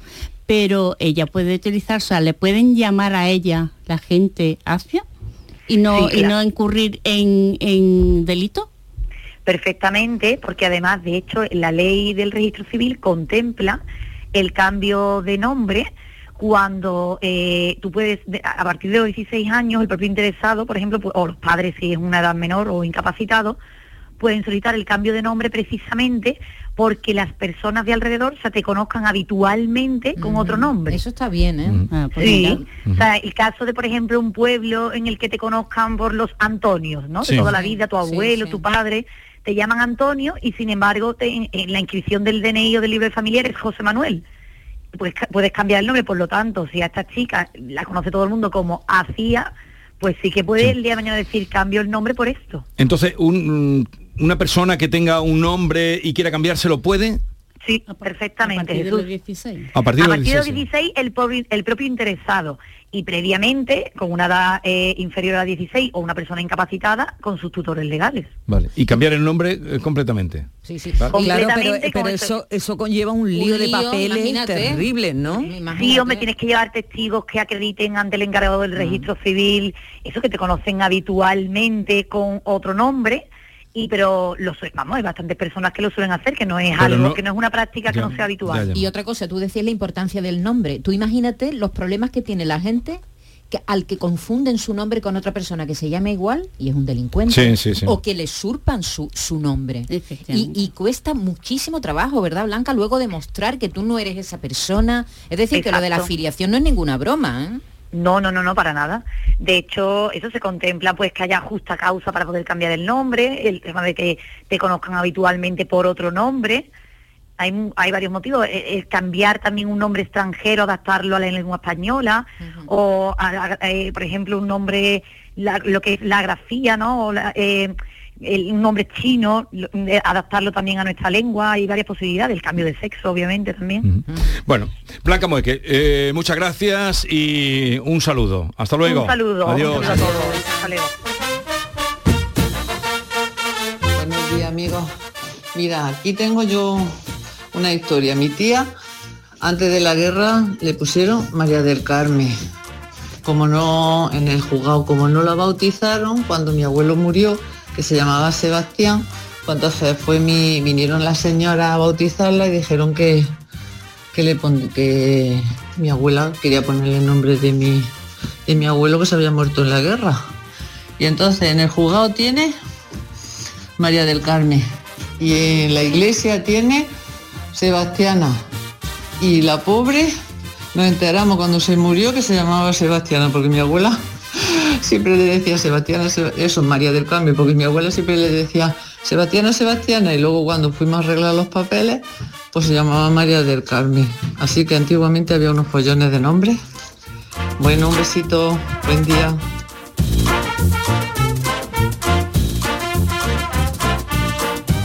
Pero ella puede utilizar, o sea, le pueden llamar a ella la gente Asia y no, Sí, y no incurrir en, en delito. Perfectamente, porque además, de hecho, la ley del registro civil contempla el cambio de nombre cuando eh, tú puedes, de- a partir de los 16 años, el propio interesado, por ejemplo, o los padres si es una edad menor o incapacitado, pueden solicitar el cambio de nombre precisamente porque las personas de alrededor se te conozcan habitualmente con otro nombre. Eso está bien, ¿eh? Ah, pues Sí, o sea, el caso de, por ejemplo, un pueblo en el que te conozcan por los Antonios, ¿no? Sí. De toda la vida, tu Sí, abuelo, sí. tu padre, te llaman Antonio y sin embargo te- en, en la inscripción del DNI o del libro de familiar es José Manuel. Pues puedes cambiar el nombre, por lo tanto, si a esta chica la conoce todo el mundo como Hacía, pues sí que puede el día de mañana decir cambio el nombre por esto. Entonces, un- una persona que tenga un nombre y quiera cambiárselo puede. Sí, perfectamente. A partir de los 16. A partir de los los 16. 16, el, propio interesado y previamente, con una edad eh, inferior a 16 o una persona incapacitada, con sus tutores legales. Vale. Y cambiar el nombre eh, completamente. Sí, sí. Vale. Claro, pero, Completamente pero con eso, eso conlleva un lío, de lío, papeles imagínate. terribles, ¿no? Sí, hombre, tienes que llevar testigos que acrediten ante el encargado Mm. del registro civil, eso que te conocen habitualmente con otro nombre. Y pero lo suelen, vamos, hay bastantes personas que lo suelen hacer, que no es Pero algo, no- que no es una práctica que no sea habitual. Y otra cosa, tú decías la importancia del nombre. Tú imagínate los problemas que tiene la gente que, al que confunden su nombre con otra persona que se llama igual y es un delincuente. Sí, sí, sí. O que le surpan su, su nombre. Y, y cuesta muchísimo trabajo, ¿verdad, Blanca? Luego demostrar que tú no eres esa persona. Es decir, que lo de la afiliación no es ninguna broma, ¿eh? No, no, no, no, para nada. De hecho, eso se contempla pues que haya justa causa para poder cambiar el nombre, el tema de que te conozcan habitualmente por otro nombre. Hay, hay varios motivos. Eh, cambiar también un nombre extranjero, adaptarlo a la lengua española, o, a- a- eh, por ejemplo, un nombre, la- lo que es la grafía, ¿no? O la- eh, el, un nombre chino, lo- eh, adaptarlo también a nuestra lengua. Hay varias posibilidades. El cambio de sexo, obviamente, también. Bueno, Blanca Moeque, eh, muchas gracias y un saludo. Hasta luego. Un saludo. Adiós. Un saludo a todos. Hasta luego. Buenos días, amigos. Mira, aquí tengo yo una historia. Mi tía, antes de la guerra, le pusieron María del Carmen. Como no, en el juzgado, como no la bautizaron, cuando mi abuelo murió, que se llamaba Sebastián, pues entonces fue mi, vinieron las señoras a bautizarla y dijeron que, que, le que mi abuela quería ponerle el nombre de mi, de mi abuelo que se había muerto en la guerra. Y entonces en el juzgado tiene María del Carmen. Y en la iglesia tiene Sebastiana. Y la pobre, nos enteramos cuando se murió que se llamaba Sebastiana, porque mi abuela siempre le decía Sebastiana, Seb- eso, María del Carmen, porque mi abuela siempre le decía Sebastiana, Sebastiana, y luego cuando fuimos a arreglar los papeles, pues se llamaba María del Carmen. Así que antiguamente había unos pollones de nombre. Bueno, un besito, buen día.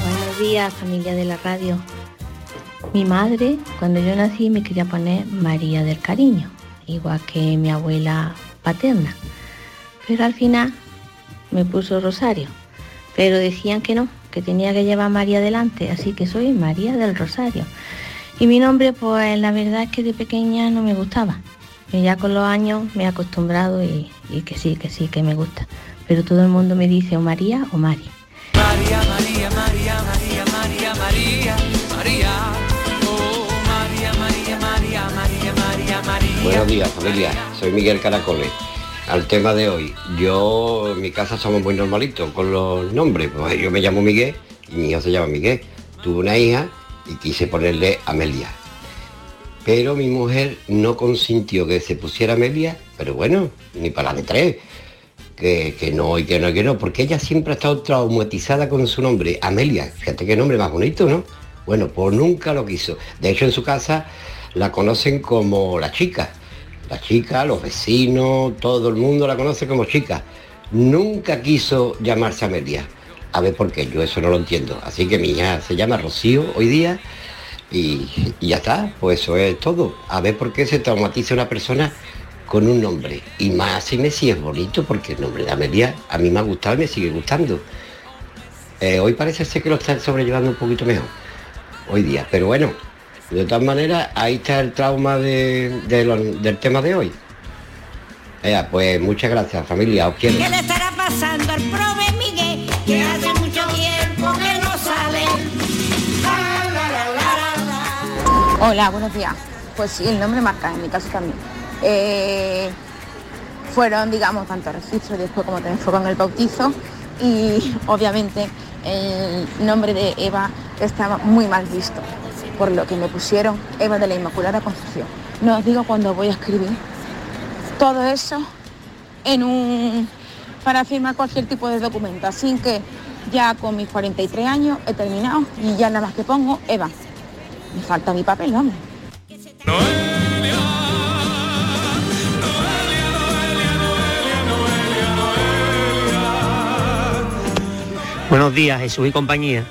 Buenos días, familia de la radio. Mi madre, cuando yo nací, me quería poner María del Cariño, igual que mi abuela paterna. Pero al final me puso Rosario. Pero decían que no, que tenía que llevar María delante, así que soy María del Rosario. Y mi nombre, pues la verdad es que de pequeña no me gustaba. Y ya con los años me he acostumbrado y, y que sí, que sí, que me gusta. Pero todo el mundo me dice o María o Mari. María, María, María, María, María, María, María, oh María, María, María, María, María, María. Buenos días familia, soy Miguel Caracoles. Al tema de hoy, yo en mi casa somos muy normalitos con los nombres. Pues yo me llamo Miguel y mi hijo se llama Miguel. Tuve una hija y quise ponerle Amelia. Pero mi mujer no consintió que se pusiera Amelia, pero bueno, ni para la de tres. Que, que no y que no y que no, porque ella siempre ha estado traumatizada con su nombre, Amelia. Fíjate qué nombre más bonito, ¿no? Bueno, pues nunca lo quiso. De hecho, en su casa la conocen como la chica. La chica, los vecinos, todo el mundo la conoce como chica. Nunca quiso llamarse Amelia. A ver por qué, yo eso no lo entiendo. Así que mi hija se llama Rocío hoy día Y, ya está, pues eso es todo. A ver por qué se traumatiza una persona con un nombre. Y más si Messi es bonito, porque el nombre de Amelia a mí me ha gustado y me sigue gustando. Eh, hoy parece ser que lo están sobrellevando un poquito mejor, hoy día. Pero bueno, de todas maneras, ahí está el trauma de- de lo- del tema de hoy. Pues muchas gracias familia, os quiero. ¿Qué le estará pasando al prove Miguel? Que hace mucho tiempo que no sale. La, la, la, la, la, la. Hola, buenos días. Pues sí, el nombre marca, en mi caso también. Eh, fueron, digamos, tanto registros después como también fue con el bautizo y obviamente el nombre de Eva estaba muy mal visto, por lo que me pusieron Eva de la Inmaculada Concepción. No os digo cuando voy a escribir todo eso en un para firmar cualquier tipo de documento, así que ya con mis 43 años he terminado y ya nada más que pongo Eva. Me falta mi papel, hombre. Buenos días, Jesús y compañía.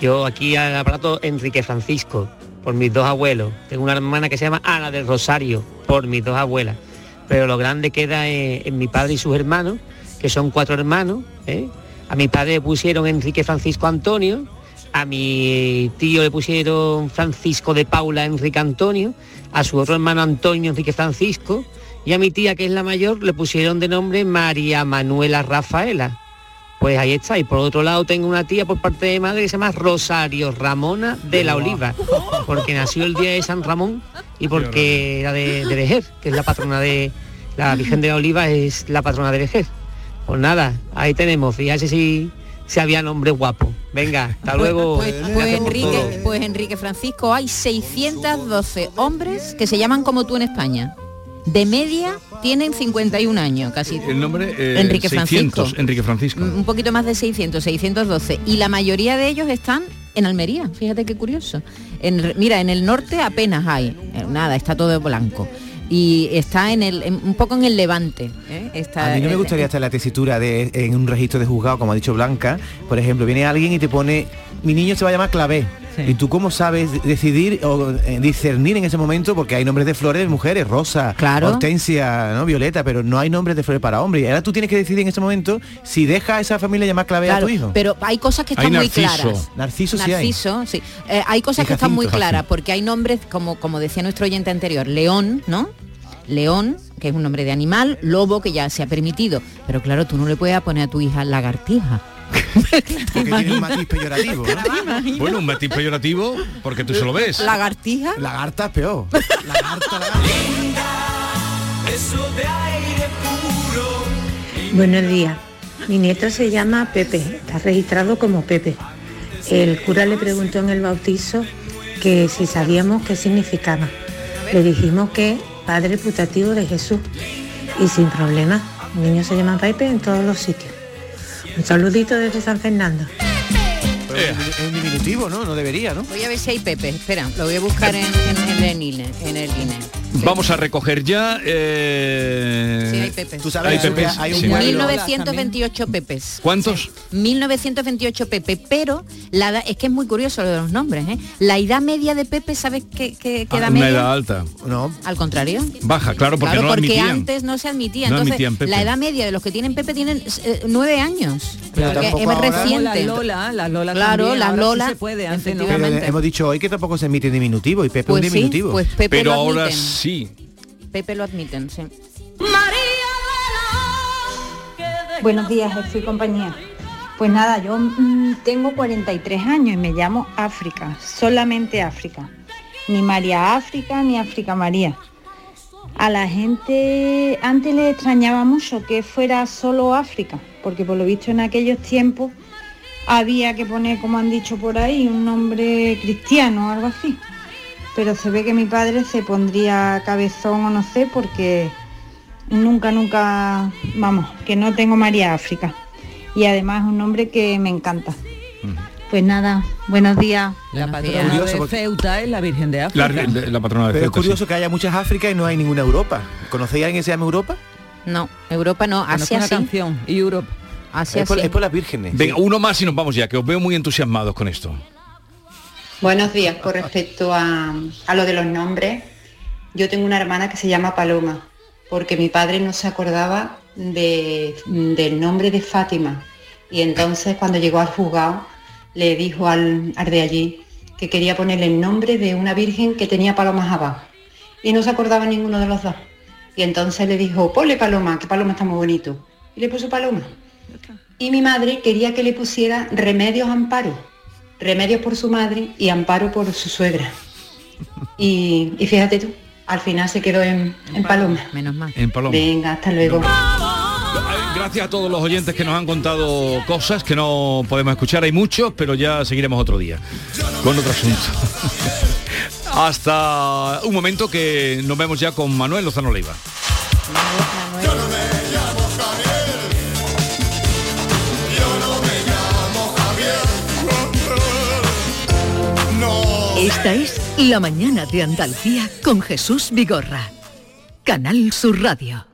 Yo aquí al aparato Enrique Francisco, por mis dos abuelos. Tengo una hermana que se llama Ana del Rosario, por mis dos abuelas. Pero lo grande queda en, mi padre y sus hermanos, que son cuatro hermanos. ¿eh? A mi padre le pusieron Enrique Francisco Antonio, a mi tío le pusieron Francisco de Paula Enrique Antonio, a su otro hermano Antonio Enrique Francisco, y a mi tía, que es la mayor, le pusieron de nombre María Manuela Rafaela. Pues ahí está. Y por otro lado tengo una tía por parte de madre que se llama Rosario Ramona de la Oliva, porque nació el día de San Ramón y porque era de, de Vejer, que es la patrona de la Virgen de la Oliva, es la patrona de Vejer. Pues nada, ahí tenemos, fíjate si, si había nombre guapo. Venga, hasta luego. Pues, pues, Enrique, pues Enrique Francisco, hay 612 hombres que se llaman como tú en España. De media tienen 51 años, casi. El nombre eh, Enrique 600, Francisco. Enrique Francisco. Un poquito más de 600, 612. Y la mayoría de ellos están en Almería. Fíjate qué curioso. En- mira, en el norte apenas hay. eh, Nada, está todo blanco. Y está en el, en- un poco en el levante. ¿eh? Está, A mí no me gustaría estar en la tesitura de en un registro de juzgado, como ha dicho Blanca. Por ejemplo, viene alguien y te pone, mi niño se va a llamar Clavé. ¿Y tú cómo sabes decidir o eh, discernir en ese momento? Porque hay nombres de flores de mujeres, Rosa, Claro. Hortensia, ¿no? Violeta, pero no hay nombres de flores para hombres. Y ahora tú tienes que decidir en ese momento si deja a esa familia llamar Clavé a tu hijo. pero hay cosas que Hay están muy Narciso. claras. Narciso sí hay. Narciso, sí. Eh, hay cosas que están muy Jacinto. claras, porque hay nombres, como, como decía nuestro oyente anterior, León, ¿no? León, que es un nombre de animal, lobo, que ya se ha permitido. Pero claro, tú no le puedes poner a tu hija lagartija. Porque tiene un matiz peyorativo. ¿no? Bueno, un matiz peyorativo porque tú se lo ves. ¿Lagartija? Lagarta es peor. Eso de aire puro. Buenos días. Mi nieto se llama Pepe, está registrado como Pepe. El cura le preguntó en el bautizo que si sabíamos qué significaba. Le dijimos que padre putativo de Jesús. Y sin problema, el niño se llama Pepe en todos los sitios. Un saludito desde San Fernando. Es un diminutivo, ¿no? No debería, ¿no? Voy a ver si hay Pepe. Espera, lo voy a buscar en, en- en el INE. En el INE. Vamos a recoger ya. eh, Sí, hay Pepes. Tú sabes hay que Pepes, hay un sí. pueblo- 1928 Pepes. ¿Cuántos? 1928 Pepe, pero la edad- es que es muy curioso lo de los nombres, ¿eh? La edad media de Pepe, ¿sabes qué, qué- qué Ah, edad una media? edad alta. No. Al contrario. Baja, claro, porque claro, no lo porque admitían. antes no se admitía. No Entonces, admitían Pepe. la edad media de los que tienen Pepe tienen eh, nueve años. Pero Porque tampoco es reciente. Las Lola, las Lola Claro, también, las ahora sí Lola, se puede, antes no. Pero hemos dicho hoy que tampoco se emite diminutivo y Pepe Pues un sí, diminutivo. pues Pepe Pero lo ahora. Sí. Pepe lo admiten, sí. Buenos días, Jesús y compañía. Pues nada, yo mm, tengo 43 años y me llamo África, solamente África. Ni María África ni África María. A la gente antes le extrañaba mucho que fuera solo África, porque por lo visto en aquellos tiempos había que poner, como han dicho por ahí, un nombre cristiano o algo así. Pero se ve que mi padre se pondría cabezón o no sé, porque nunca, nunca, vamos, que no tengo María África. Y además es un nombre que me encanta. Pues nada, buenos días. La patrona Curioso, de porque- Ceuta es la Virgen de La, África. la patrona de Pero es Ceuta, sí. curioso que haya muchas Áfricas y no hay ninguna Europa. ¿Conocéis a alguien que se llama Europa? No, Europa no, Asia una sí. canción, Europe. Asia Es por, sí. es por las vírgenes. Venga, uno más y nos vamos ya, que os veo muy entusiasmados con esto. Buenos días. Con respecto a, lo de los nombres, yo tengo una hermana que se llama Paloma, porque mi padre no se acordaba de- del nombre de Fátima. Y entonces cuando llegó al juzgado le dijo al, al de allí que quería ponerle el nombre de una virgen que tenía palomas abajo. Y no se acordaba ninguno de los dos. Y entonces le dijo, ponle paloma, que paloma está muy bonito. Y le puso paloma. Y mi madre quería que le pusiera remedios amparo. Remedios por su madre y amparo por su suegra. Y, y fíjate tú, al final se quedó en, en paloma. Menos mal. En Paloma. Venga, hasta luego. Gracias a todos los oyentes que nos han contado cosas que no podemos escuchar. Hay muchos, pero ya seguiremos otro día con otro asunto. Hasta un momento que nos vemos ya con Manuel Lozano Leiva. Esta es La mañana de Andalucía con Jesús Vigorra. Canal Sur Radio.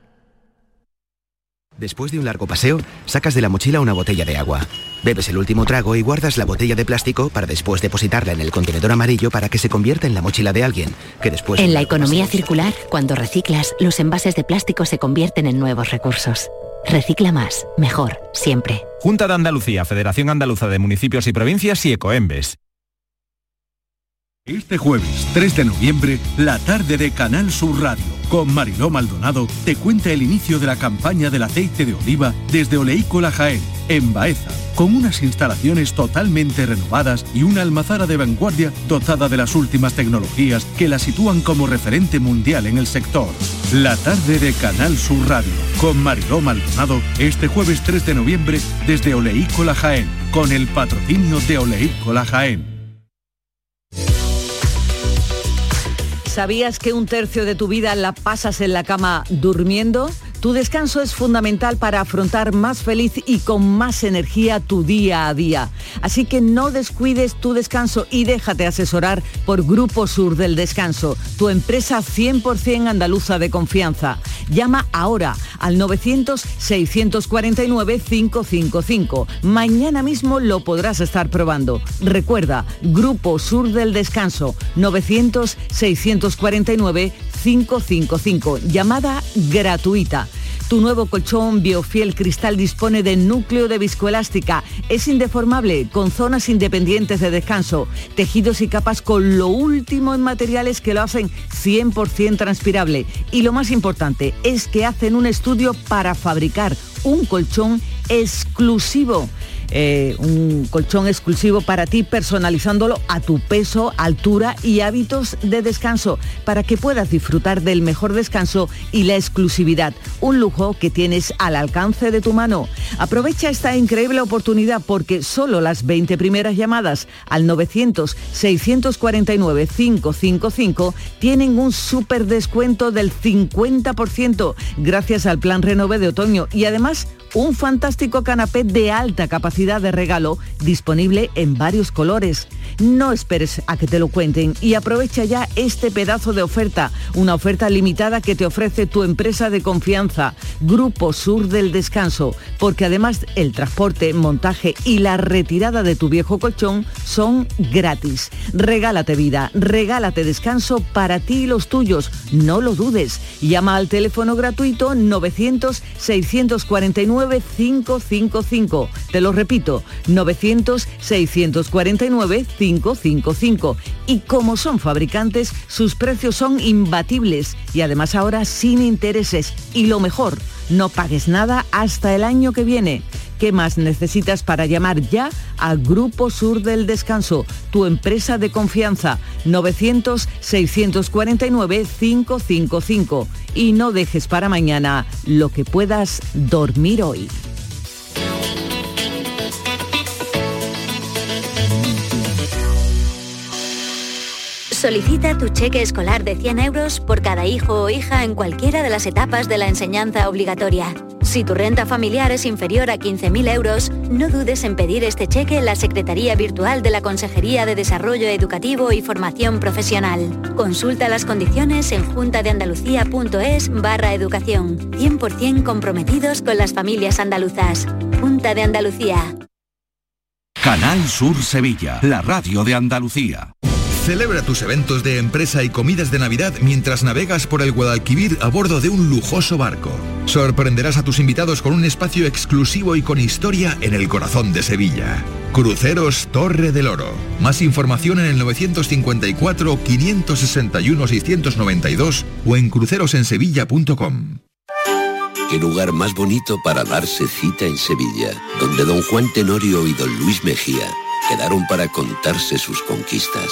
Después de un largo paseo, sacas de la mochila una botella de agua. Bebes el último trago y guardas la botella de plástico para después depositarla en el contenedor amarillo para que se convierta en la mochila de alguien, que después... En la economía circular, cuando reciclas, los envases de plástico se convierten en nuevos recursos. Recicla más, mejor, siempre. Junta de Andalucía, Federación Andaluza de Municipios y Provincias y Ecoembes. Este jueves 3 de noviembre, la tarde de Canal Sur Radio, con Mariló Maldonado, te cuenta el inicio de la campaña del aceite de oliva desde Oleícola Jaén, en Baeza, con unas instalaciones totalmente renovadas y una almazara de vanguardia dotada de las últimas tecnologías que la sitúan como referente mundial en el sector. La tarde de Canal Sur Radio, con Mariló Maldonado, este jueves 3 de noviembre desde Oleícola Jaén, con el patrocinio de Oleícola Jaén. ¿Sabías que un tercio de tu vida la pasas en la cama durmiendo? Tu descanso es fundamental para afrontar más feliz y con más energía tu día a día. Así que no descuides tu descanso y déjate asesorar por Grupo Sur del Descanso, tu empresa 100% andaluza de confianza. Llama ahora al 900-649-555. Mañana mismo lo podrás estar probando. Recuerda, Grupo Sur del Descanso, 900-649-555. Llamada gratuita. Tu nuevo colchón Biofiel Cristal dispone de núcleo de viscoelástica. Es indeformable, con zonas independientes de descanso, tejidos y capas con lo último en materiales que lo hacen 100% transpirable. Y lo más importante es que hacen un estudio para fabricar un colchón exclusivo. Eh, un colchón exclusivo para ti, personalizándolo a tu peso, altura y hábitos de descanso, para que puedas disfrutar del mejor descanso y la exclusividad, un lujo que tienes al alcance de tu mano. Aprovecha esta increíble oportunidad porque solo las 20 primeras llamadas al 900-649-555 tienen un súper descuento del 50% gracias al plan Renove de otoño y además un fantástico canapé de alta capacidad de regalo disponible en varios colores. No esperes a que te lo cuenten y aprovecha ya este pedazo de oferta, una oferta limitada que te ofrece tu empresa de confianza, Grupo Sur del Descanso, porque además el transporte, montaje y la retirada de tu viejo colchón son gratis. Regálate vida, regálate descanso para ti y los tuyos, no lo dudes. Llama al teléfono gratuito 900 649 555. Te lo repito, 900-649-555. Y como son fabricantes, sus precios son imbatibles y además ahora sin intereses. Y lo mejor, no pagues nada hasta el año que viene. ¿Qué más necesitas para llamar ya a Grupo Sur del Descanso, tu empresa de confianza? 900-649-555. Y no dejes para mañana lo que puedas dormir hoy. Solicita tu cheque escolar de 100 euros por cada hijo o hija en cualquiera de las etapas de la enseñanza obligatoria. Si tu renta familiar es inferior a 15.000 euros, no dudes en pedir este cheque en la Secretaría Virtual de la Consejería de Desarrollo Educativo y Formación Profesional. Consulta las condiciones en juntadeandalucía.es barra educación. 100% comprometidos con las familias andaluzas. Junta de Andalucía. Canal Sur Sevilla, la radio de Andalucía. Celebra tus eventos de empresa y comidas de Navidad mientras navegas por el Guadalquivir a bordo de un lujoso barco. Sorprenderás a tus invitados con un espacio exclusivo y con historia en el corazón de Sevilla. Cruceros Torre del Oro. Más información en el 954-561-692 o en crucerosensevilla.com. Qué lugar más bonito para darse cita en Sevilla, donde don Juan Tenorio y don Luis Mejía quedaron para contarse sus conquistas.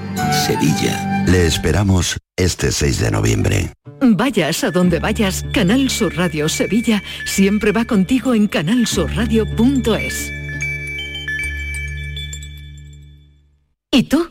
Sevilla. Le esperamos este 6 de noviembre. Vayas a donde vayas, Canal Sur Radio Sevilla siempre va contigo en canalsurradio.es. ¿Y tú?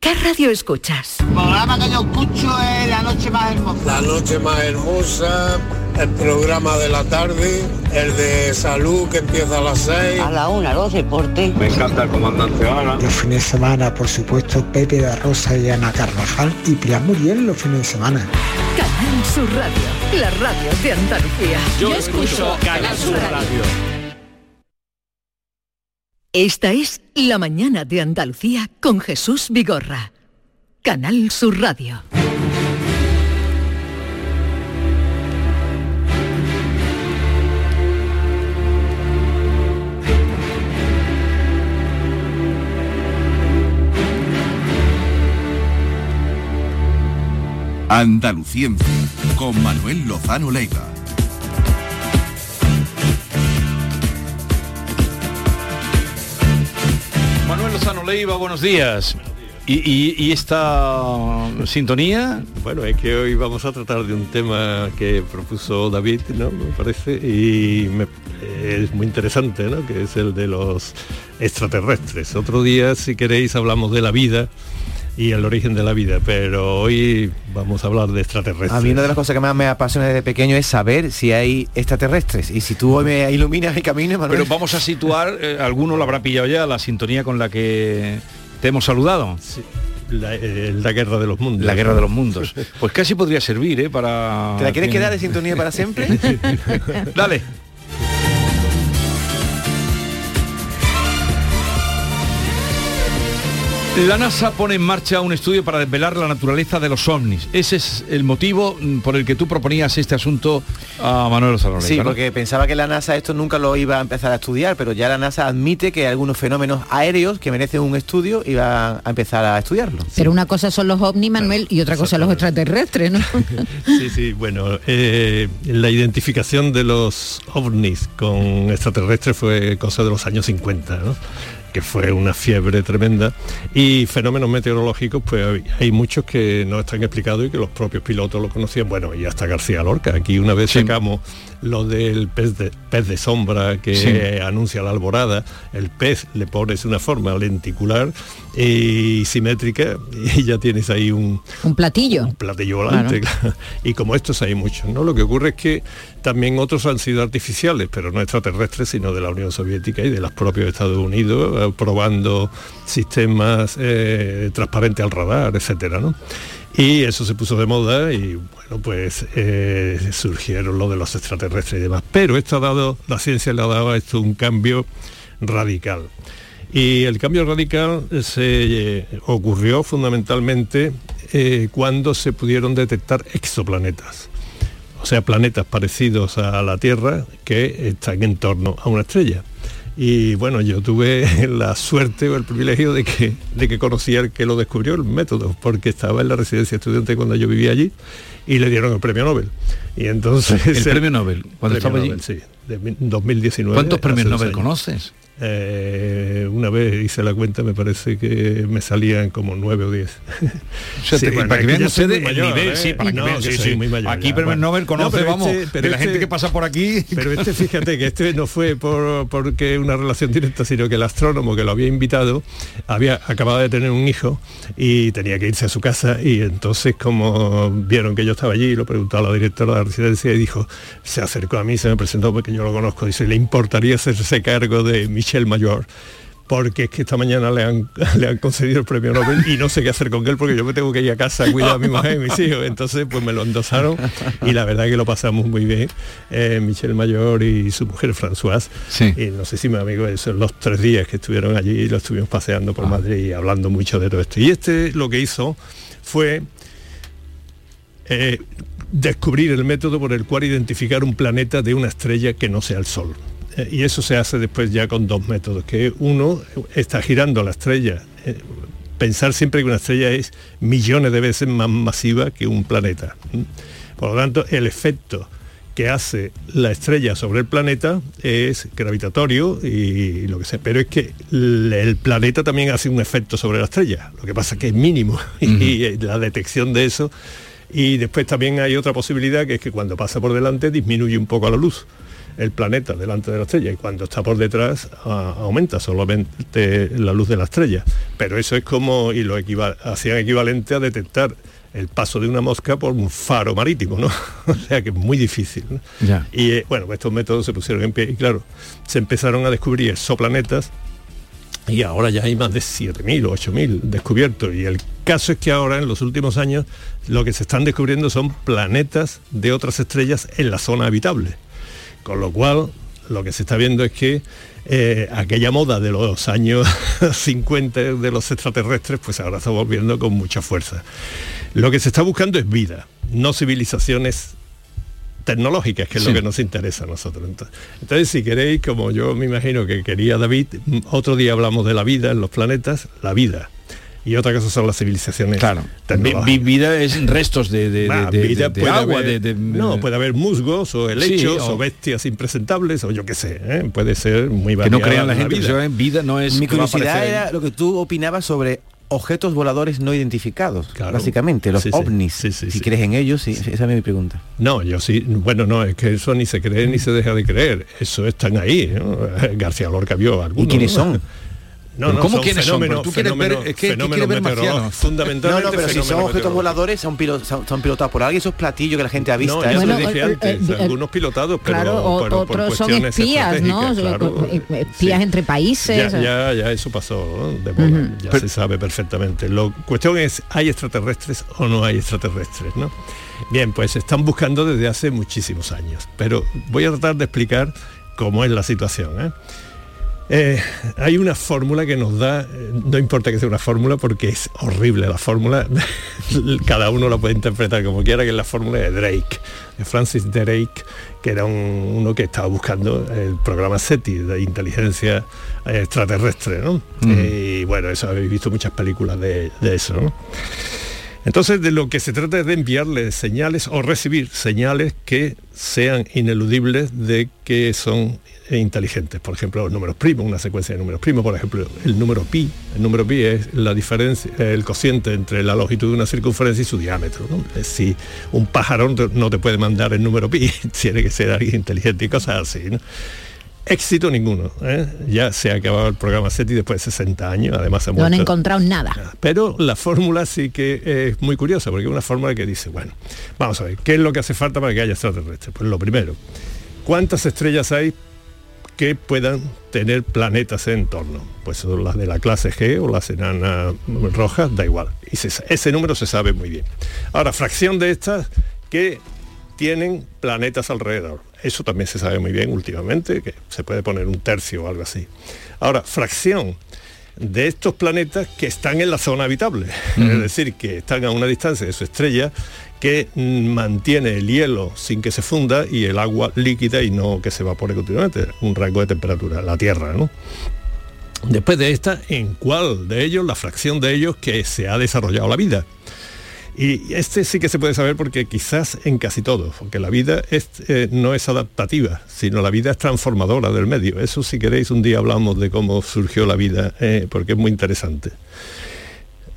¿Qué radio escuchas? El programa que yo escucho es La Noche Más Hermosa. La noche más hermosa, el programa de la tarde, el de salud que empieza a las 6. A la una, los deportes. Me encanta el comandante Ana. Los fines de semana, por supuesto, Pepe da Rosa y Ana Carvajal y Pilar Muriel los fines de semana. Canal Sur Radio, la radio de Andalucía. Yo escucho Canal Sur Radio. Esta es La mañana de Andalucía con Jesús Vigorra. Canal Sur Radio. Andaluciencia, con Manuel Lozano Leiva. Lozano Leiva, buenos días. ¿Y, y- y esta sintonía? Bueno, es que hoy vamos a tratar de un tema que propuso David, ¿no? Me parece, y me- es muy interesante, ¿no? Que es el de los extraterrestres. Otro día, si queréis, hablamos de la vida y el origen de la vida, pero hoy vamos a hablar de extraterrestres. A mí una de las cosas que más me apasiona desde pequeño es saber si hay extraterrestres. Y si tú hoy me iluminas mi camino, Manuel. Pero vamos a situar, eh, alguno lo habrá pillado ya, la sintonía con la que te hemos saludado. La, eh, la guerra de los mundos. La guerra de los mundos. Pues casi podría servir, ¿eh? Para... ¿Te la quieres quedar de sintonía para siempre? Dale. La NASA pone en marcha un estudio para desvelar la naturaleza de los ovnis. Ese es el motivo mm, por el que tú proponías este asunto a Manuel Lozano Sí, porque pensaba que la NASA esto nunca lo iba a empezar a estudiar, pero ya la NASA admite que hay algunos fenómenos aéreos que merecen un estudio y va a empezar a estudiarlo. Pero una cosa son los ovnis, Manuel, y otra cosa los extraterrestres, ¿no? Sí, sí, bueno, eh, la identificación de los ovnis con extraterrestres fue cosa de los años 50, ¿no? Que fue una fiebre tremenda y fenómenos meteorológicos pues hay, muchos que no están explicados y que los propios pilotos lo conocían. Bueno y hasta García Lorca aquí una vez sacamos lo del pez de, pez de sombra que Sí. anuncia la alborada el pez le pones una forma lenticular y simétrica y ya tienes ahí un, Un platillo. platillo volante. claro. Y como estos hay muchos, ¿no? Lo que ocurre es que también otros han sido artificiales, pero no extraterrestres, sino de la Unión Soviética y de los propios Estados Unidos, eh, probando sistemas eh, transparentes al radar, etcétera, ¿no? Y eso se puso de moda y bueno, pues eh, surgieron lo de los extraterrestres y demás. Pero esto ha dado, la ciencia le ha dado a esto un cambio radical. Y el cambio radical se eh, ocurrió fundamentalmente eh, cuando se pudieron detectar exoplanetas, o sea, planetas parecidos a la Tierra que están en torno a una estrella. Y bueno, yo tuve la suerte o el privilegio de que, de que conocía el que lo descubrió, el método, porque estaba en la residencia estudiante cuando yo vivía allí y le dieron el premio Nobel. Y entonces... El premio Nobel, cuando estaba allí. Nobel, sí. de 2019. ¿Cuántos premios Nobel años. conoces? Eh, una vez hice la cuenta, me parece que me salían como nueve o diez. Para que vean ustedes el nivel, ¿eh? sí, para que No, vean, que sí, soy sí. muy mayor Aquí ya, premios bueno. Nobel conoce, pero vamos, este- de la gente que pasa por aquí. Pero este, fíjate que este no fue por porque una relación directa, sino que el astrónomo que lo había invitado había acabado de tener un hijo y tenía que irse a su casa y entonces como vieron que yo estaba allí, lo preguntó a la directora de la residencia y dijo, se acercó a mí, se me presentó porque yo lo conozco, dice, ¿le importaría hacerse cargo de Michel Mayor? porque es que esta mañana le han, le han concedido el premio Nobel y no sé qué hacer con él porque yo me tengo que ir a casa a cuidar a mi mujer y mis hijos. Entonces pues me lo endosaron y la verdad que lo pasamos muy bien. Eh, Michel Mayor y su mujer Françoise. Y no sé si mi amigo, esos los tres días que estuvieron allí lo estuvimos paseando por Madrid y hablando mucho de todo esto. Y este lo que hizo fue eh, descubrir el método por el cual identificar un planeta de una estrella que no sea el Sol. Eh, y eso se hace después ya con dos métodos, que uno está girando la estrella. eh, pensar siempre que una estrella es millones de veces más masiva que un planeta. Por lo tanto, el efecto que hace la estrella sobre el planeta es gravitatorio y lo que sea, pero es que el planeta también hace un efecto sobre la estrella, lo que pasa que es mínimo y la detección de eso. Y después también hay otra posibilidad que es que cuando pasa por delante disminuye un poco la luz el planeta delante de la estrella y cuando está por detrás a- aumenta solamente la luz de la estrella. Pero eso es como, y lo equiva- hacían equivalente a detectar el paso de una mosca por un faro marítimo, ¿no? o sea que es muy difícil. ¿no? Ya. Y eh, bueno, estos métodos se pusieron en pie y claro, se empezaron a descubrir exoplanetas y ahora ya hay más de 7.000 o 8.000 descubiertos. Y el caso es que ahora, en los últimos años, lo que se están descubriendo son planetas de otras estrellas en la zona habitable. Con lo cual, lo que se está viendo es que eh, aquella moda de los años 50 de los extraterrestres, pues ahora está volviendo con mucha fuerza. Lo que se está buscando es vida, no civilizaciones tecnológicas, que es Sí. lo que nos interesa a nosotros. Entonces, entonces, si queréis, como yo me imagino que quería David, mm, otro día hablamos de la vida en los planetas, la vida. Y otra cosa son las civilizaciones Claro. Vi- vida es restos de, de- de- vida de agua, haber- de, de- no, puede haber musgos o helechos Sí, o... o- bestias impresentables o yo qué sé, ¿eh? puede ser muy que no variada crean la gente vida. en vida no es Mi curiosidad era lo que tú opinabas sobre objetos voladores no identificados, básicamente, los Sí, ovnis. Sí, sí, si sí. crees en ellos, sí, esa es mi pregunta. No, yo sí, bueno, no, es que eso ni se cree ni se deja de creer, eso están ahí, ¿no? García Lorca vio algunos. quiénes ¿no? son? No, ¿Pero no, cómo son quiénes son? fenómenos, Pero tú quieres ver- fenómenos- es que- ¿qué fenómenos quieres ver fundamentalmente No, no, pero si son objetos voladores, son, pilo- son, son pilotados por alguien, esos platillos que la gente ha visto. No, ya se lo dije antes, algunos pilotados, pero, Claro, pero por otros son cuestiones espías, ¿no? claro. Eh, eh, Espías entre países. Ya, ya, ya eso pasó, ¿no? de moda, ya Pero- se sabe perfectamente. La cuestión es, ¿hay extraterrestres o no hay extraterrestres? ¿no? Bien, pues se están buscando desde hace muchísimos años, pero voy a tratar de explicar cómo es la situación. ¿eh? Eh, hay una fórmula que nos da, eh, no importa que sea una fórmula porque es horrible la fórmula, cada uno la puede interpretar como quiera, que es la fórmula de Drake, de Francis Drake, que era un- uno que estaba buscando el programa SETI de inteligencia eh, extraterrestre, ¿no? Mm. Eh, y bueno, eso habéis visto muchas películas de, de eso, ¿no? Entonces de lo que se trata es de enviarle señales o recibir señales que sean ineludibles de que son inteligentes. Por ejemplo, los números primos, una secuencia de números primos, por ejemplo, el número pi. El número pi es la diferencia, el cociente entre la longitud de una circunferencia y su diámetro. ¿no? Si un pájaro no te- puede mandar el número pi, tiene que ser alguien inteligente y cosas así. ¿no? Éxito ninguno. ¿eh? Ya se ha acabado el programa SETI después de 60 años, además se No han encontrado nada. Pero la fórmula sí que es muy curiosa, porque es una fórmula que dice, bueno, vamos a ver, ¿qué es lo que hace falta para que haya extraterrestres? Pues lo primero, ¿cuántas estrellas hay que puedan tener planetas en torno? Pues son las de la clase G o las enanas rojas, da igual. Y se- ese número se sabe muy bien. Ahora, fracción de estas que tienen planetas alrededor. Eso también se sabe muy bien últimamente, que se puede poner un tercio o algo así. Ahora, fracción de estos planetas que están en la zona habitable, es decir, que están a una distancia de su estrella que mantiene el hielo sin que se funda y el agua líquida y no que se evapore continuamente, un rango de temperatura, la Tierra, ¿no? Después de esta, ¿en cuál de ellos, la fracción de ellos que se ha desarrollado la vida? Y este sí que se puede saber porque quizás en casi todo, porque la vida es, eh, no es adaptativa, sino la vida es transformadora del medio. Eso si queréis un día hablamos de cómo surgió la vida, eh, porque es muy interesante.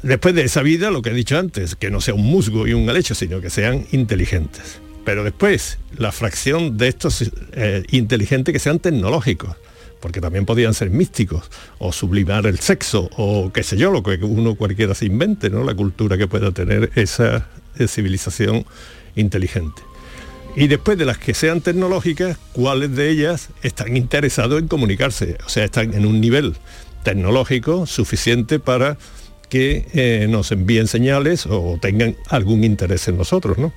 Después de esa vida, lo que he dicho antes, que no sea un musgo y un alecho, sino que sean inteligentes. Pero después, la fracción de estos eh, inteligentes que sean tecnológicos, porque también podían ser místicos, o sublimar el sexo, o qué sé yo, lo que uno cualquiera se invente, ¿no? La cultura que pueda tener esa eh, civilización inteligente. Y después de las que sean tecnológicas, ¿cuáles de ellas están interesados en comunicarse? O sea, están en un nivel tecnológico suficiente para que eh, nos envíen señales o tengan algún interés en nosotros, ¿no?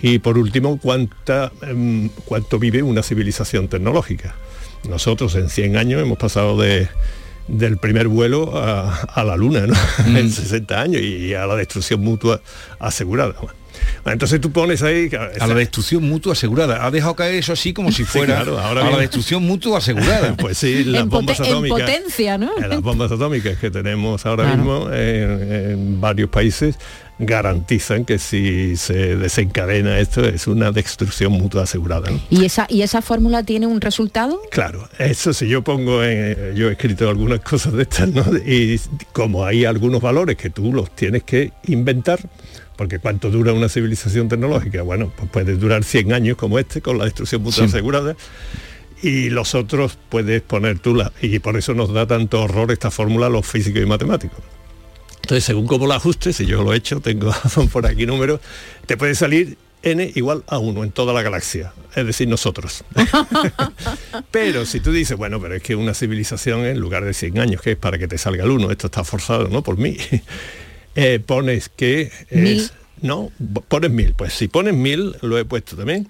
Y por último, ¿cuánta, em, ¿cuánto vive una civilización tecnológica? Nosotros en 100 años hemos pasado de, del primer vuelo a, a la luna, ¿no? en 60 años y a la destrucción mutua asegurada. Bueno, entonces tú pones ahí... A la destrucción mutua asegurada. Ha dejado caer eso así como si fuera claro, ahora a la destrucción mutua asegurada. Pues sí, las En, bombas poten- en atómicas. potencia, ¿no? Eh, Las bombas atómicas que tenemos ahora Claro. mismo en, en varios países garantizan que si se desencadena esto es una destrucción mutua asegurada. ¿no? ¿Y esa, ¿Y esa fórmula tiene un resultado? Claro, eso si yo pongo en, yo he escrito algunas cosas de estas, ¿no? Y como hay algunos valores que tú los tienes que inventar, porque cuánto dura una civilización tecnológica, bueno, pues puede durar 100 años como este, con la destrucción mutua Sí. asegurada, y los otros puedes poner tú la, y por eso nos da tanto horror esta fórmula a los físicos y matemáticos. Entonces, según cómo la ajustes, si yo lo he hecho, tengo por aquí números, te puede salir n igual a 1 en toda la galaxia, es decir, nosotros. pero si tú dices, bueno, pero es que una civilización en lugar de 100 años, que es para que te salga el 1, esto está forzado, ¿no? Por mí, eh, pones que Mil. es... No, pones mil. Pues si pones mil, lo he puesto también,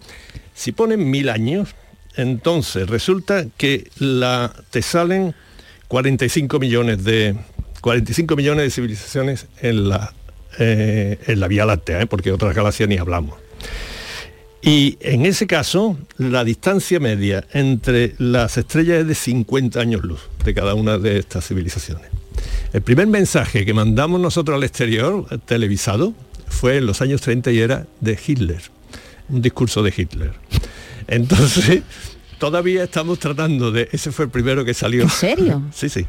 si pones mil años, entonces resulta que la, te salen 45 millones de 45 millones de civilizaciones en la, eh, en la Vía Láctea, ¿eh? porque otras galaxias ni hablamos. Y en ese caso, la distancia media entre las estrellas es de 50 años luz de cada una de estas civilizaciones. El primer mensaje que mandamos nosotros al exterior, televisado, fue en los años 30 y era de Hitler, un discurso de Hitler. Entonces, todavía estamos tratando de... Ese fue el primero que salió. ¿En serio? Sí, sí.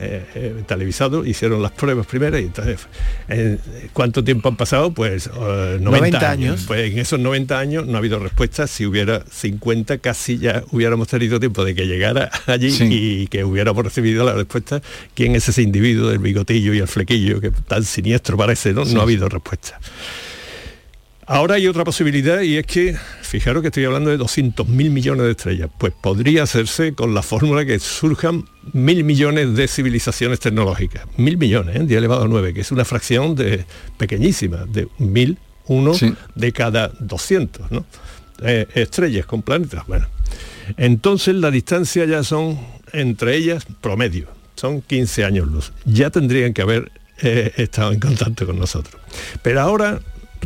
Eh, eh, televisado, hicieron las pruebas primeras y entonces, eh, ¿cuánto tiempo han pasado? Pues eh, 90, 90 años. años. Pues en esos 90 años no ha habido respuesta. Si hubiera 50, casi ya hubiéramos tenido tiempo de que llegara allí Sí. y que hubiéramos recibido la respuesta. ¿Quién es ese individuo del bigotillo y el flequillo que tan siniestro parece? No, no ha habido respuesta. Ahora hay otra posibilidad y es que, fijaros que estoy hablando de 200 mil millones de estrellas, pues podría hacerse con la fórmula que surjan mil millones de civilizaciones tecnológicas. Mil millones, ¿eh? 10 elevado a 9, que es una fracción de pequeñísima, de mil, uno Sí. de cada 200, ¿no? Eh, estrellas con planetas, bueno. Entonces la distancia ya son, entre ellas, promedio, son 15 años luz. Ya tendrían que haber eh, estado en contacto con nosotros. Pero ahora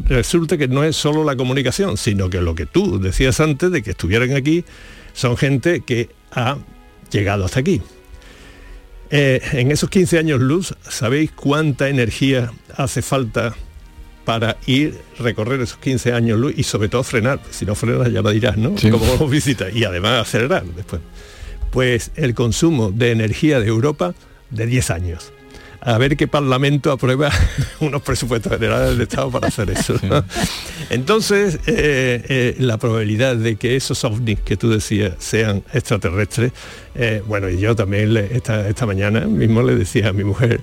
resulta que no es solo la comunicación, sino que lo que tú decías antes de que estuvieran aquí, son gente que ha llegado hasta aquí. Eh, en esos 15 años luz, ¿sabéis cuánta energía hace falta para ir, recorrer esos 15 años luz y sobre todo frenar? Si no frenas ya me dirás, ¿no? Sí. Como visita y además acelerar después. Pues el consumo de energía de Europa de 10 años. A ver qué parlamento aprueba unos presupuestos generales del Estado para hacer eso. ¿no? Entonces, eh, eh, la probabilidad de que esos ovnis que tú decías sean extraterrestres, eh, bueno, y yo también le- esta, esta mañana mismo le decía a mi mujer,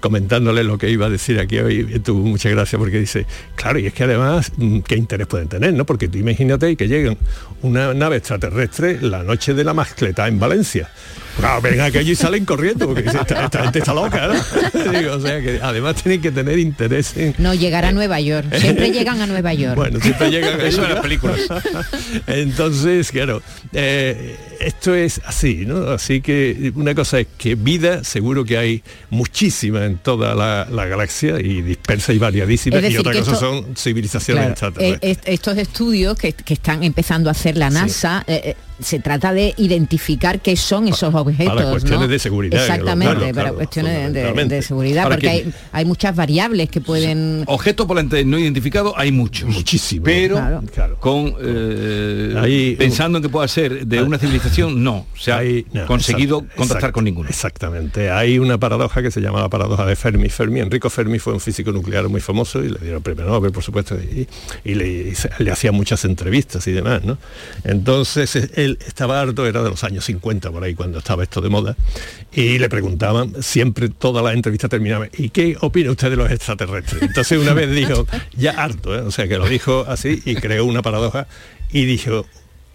comentándole lo que iba a decir aquí hoy, tuvo mucha gracia porque dice, claro, y es que además, mm, ¿qué interés pueden tener? ¿no? Porque tú imagínate que llegan una nave extraterrestre la noche de la mascleta en Valencia. Claro, ven aquello y salen corriendo, porque esta, esta gente está loca, ¿no? Digo, o sea que además tienen que tener interés en, No, llegar a Nueva York. Siempre llegan a Nueva York. bueno, siempre llegan a Eso en las películas. Entonces, claro, eh, esto es así, ¿no? Así que una cosa es que vida seguro que hay muchísima en toda la, la galaxia y dispersa y variadísima. Y otra cosa esto- son civilizaciones Claro, extraterrestres. eh, est- estos estudios que, que están empezando a hacer la NASA, eh, se trata de identificar qué son esos objetos. Para cuestiones ¿no? de seguridad. Exactamente, claro, para claro, cuestiones de, seguridad, porque que- hay, hay muchas variables que pueden... Objetos volantes no identificados hay muchos. Muchísimos. Pero Claro. con eh, Ahí- pensando en que pueda ser de una civilización, no. Se ha Hay- no, conseguido exacto, contactar con ninguno. Exactamente. Hay una paradoja que se llama la paradoja de Fermi. Fermi, Enrico Fermi fue un físico nuclear muy famoso y le dieron el premio Nobel, por supuesto, y, y le, y se- le hacía muchas entrevistas y demás, ¿no? Entonces eh, estaba harto, era de los años 50 por ahí cuando estaba esto de moda, y le preguntaban, siempre todas las entrevistas terminaban, ¿y qué opina usted de los extraterrestres? Entonces una vez dijo, ya harto, ¿eh? o sea que lo dijo así y creó una paradoja y dijo,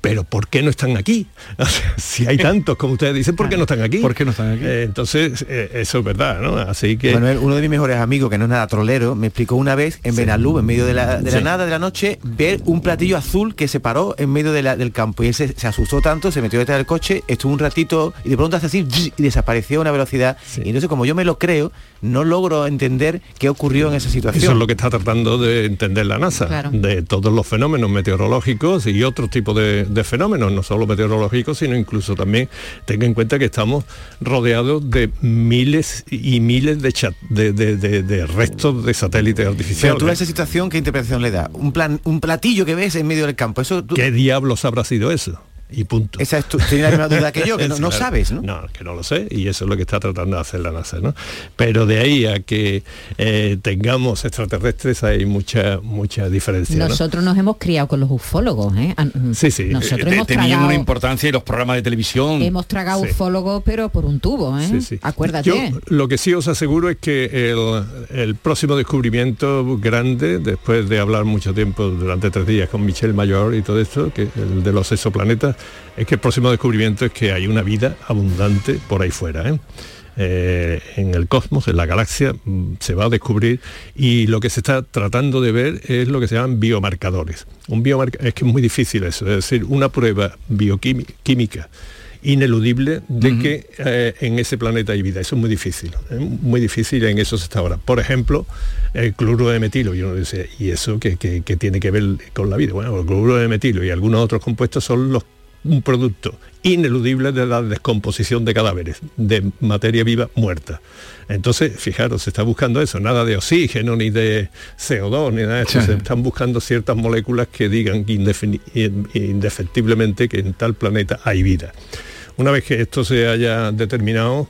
pero ¿por qué no están aquí? O sea, si hay tantos como ustedes dicen, ¿por qué no están aquí? ¿Por qué no están aquí? Eh, entonces, eh, eso es verdad, ¿no? Así que... Manuel, uno de mis mejores amigos, que no es nada trolero, me explicó una vez en Benalú, en medio de la, de la Sí. nada de la noche, ver un platillo azul que se paró en medio de la- del campo. Y él se, se asustó tanto, se metió detrás del coche, estuvo un ratito y de pronto hace así y desapareció a una velocidad. Y entonces, como yo me lo creo, no logro entender qué ocurrió en esa situación. Eso es lo que está tratando de entender la NASA, Claro. de todos los fenómenos meteorológicos y otros tipos de, de fenómenos, no solo meteorológicos, sino incluso también tenga en cuenta que estamos rodeados de miles y miles de, chat- de, de- de- de restos de satélites Pero artificiales. tú a esa situación, ¿qué interpretación le da? Un, plan, un platillo que ves en medio del campo. Eso tú- ¿Qué diablos habrá sido eso? Y punto. Esa es tu, tienes la misma duda que yo, que no, sabes, ¿no? No, que no lo sé, y eso es lo que está tratando de hacer la NASA, ¿no? Pero de ahí a que eh, tengamos extraterrestres hay mucha, mucha diferencia. ¿no? Nosotros nos hemos criado con los ufólogos, ¿eh? Ah, Sí, sí. Nosotros Eh, hemos tenían tragado, una importancia y los programas de televisión. hemos tragado Sí. ufólogos, pero por un tubo, ¿eh? Sí, sí. Acuérdate. Yo lo que sí os aseguro es que el, el próximo descubrimiento grande, después de hablar mucho tiempo durante tres días con Michel Mayor y todo esto, que el de los exoplanetas, es que el próximo descubrimiento es que hay una vida abundante por ahí fuera. ¿eh? Eh, en el cosmos, en la galaxia, mm, se va a descubrir y lo que se está tratando de ver es lo que se llaman biomarcadores. Un biomarca es que es muy difícil eso, es decir, una prueba bioquímica ineludible de que eh, en ese planeta hay vida. Eso es muy difícil, ¿eh? muy difícil en eso se está ahora. Por ejemplo, el cloruro de metilo. Y uno dice, ¿y eso qué, qué- qué tiene que ver con la vida? Bueno, el cloruro de metilo y algunos otros compuestos son los un producto ineludible de la descomposición de cadáveres, de materia viva muerta. Entonces, fijaros, se está buscando eso, nada de oxígeno, ni de CO2, ni nada de eso. Sí. Se están buscando ciertas moléculas que digan indefectiblemente que en tal planeta hay vida. Una vez que esto se haya determinado,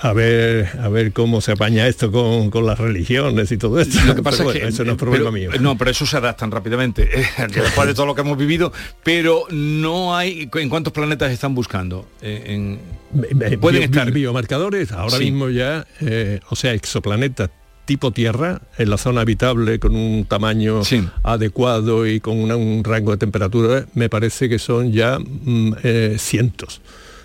a ver, a ver cómo se apaña esto con, con las religiones y todo esto. Lo que pasa es que eso no es problema pero- mío. No, pero eso se adaptan rápidamente eh, después de todo lo que hemos vivido. Pero no hay. ¿En cuántos planetas están buscando? Eh, en- pueden Bio- estar. biomarcadores ahora Sí. mismo ya eh, o sea exoplanetas tipo Tierra en la zona habitable con un tamaño adecuado y con una- un rango de temperatura me parece que son ya mm, eh, cientos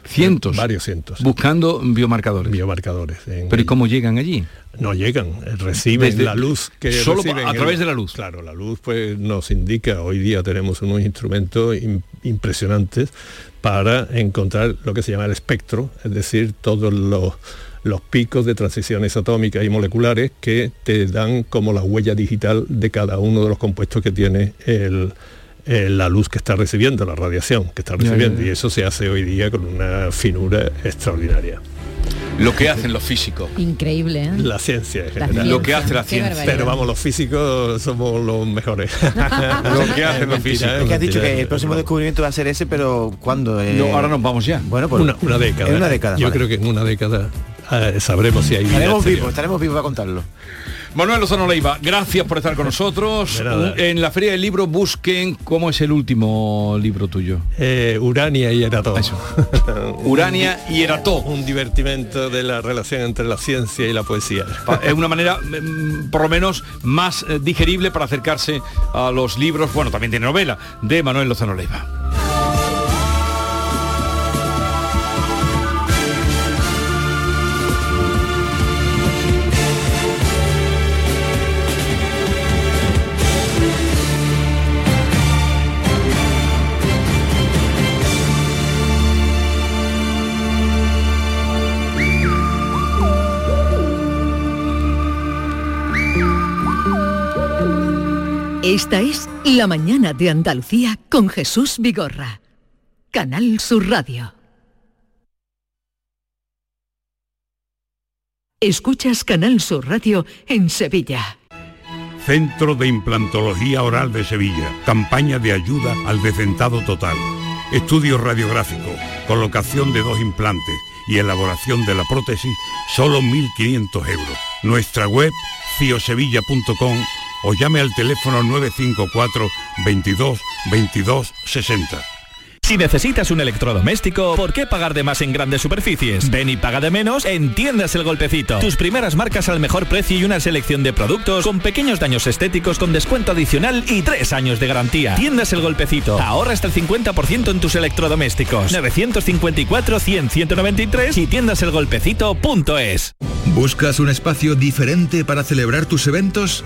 Cientos. varios cientos buscando biomarcadores biomarcadores Pero ¿y cómo llegan allí? no llegan, eh, reciben Desde- la luz que solo reciben a el- través de la luz. Claro, la luz pues nos indica, hoy día tenemos unos instrumentos im- impresionantes para encontrar lo que se llama el espectro, es decir, todos los los picos de transiciones atómicas y moleculares que te dan como la huella digital de cada uno de los compuestos que tiene el, eh, la luz que está recibiendo, la radiación que está Ya, ya, recibiendo. ya. Y eso se hace hoy día con una finura extraordinaria. Lo que hacen los físicos. Increíble, ¿eh? La ciencia en La general. Lo que hace la ciencia. Pero vamos, los físicos somos los mejores. Lo que hacen los físicos. Es que has dicho que el próximo descubrimiento va a ser ese, pero ¿cuándo? Eh, No, ahora nos vamos ya. Bueno, pues una, una década. En una década. Yo vale. creo que en una década eh, sabremos si hay vida. Estaremos vivos, estaremos vivos para contarlo. Manuel Lozano Leiva, gracias por estar con nosotros. En la Feria del Libro busquen cómo es el último libro tuyo. Eh, Urania y Erató. Urania y Erató. Un divertimento de la relación entre la ciencia y la poesía. Es una manera, mm, por lo menos, más eh, digerible para acercarse a los libros, bueno, también tiene novela, de Manuel Lozano Leiva. Esta es La mañana de Andalucía con Jesús Vigorra. Canal Sur Radio. Escuchas Canal Sur Radio en Sevilla. Centro de Implantología Oral de Sevilla. Campaña de ayuda al decentado total. Estudio radiográfico, colocación de dos implantes y elaboración de la prótesis, solo 1.500 euros. Nuestra web, ciosevilla.com o llame al teléfono 954 22 22 60. Si necesitas un electrodoméstico, ¿por qué pagar de más en grandes superficies? Ven y paga de menos en Tiendas El Golpecito. Tus primeras marcas al mejor precio y una selección de productos con pequeños daños estéticos con descuento adicional y tres años de garantía. Tiendas El Golpecito. Ahorra hasta el 50% en tus electrodomésticos. 954-100-193 y tiendaselgolpecito.es. ¿Buscas un espacio diferente para celebrar tus eventos?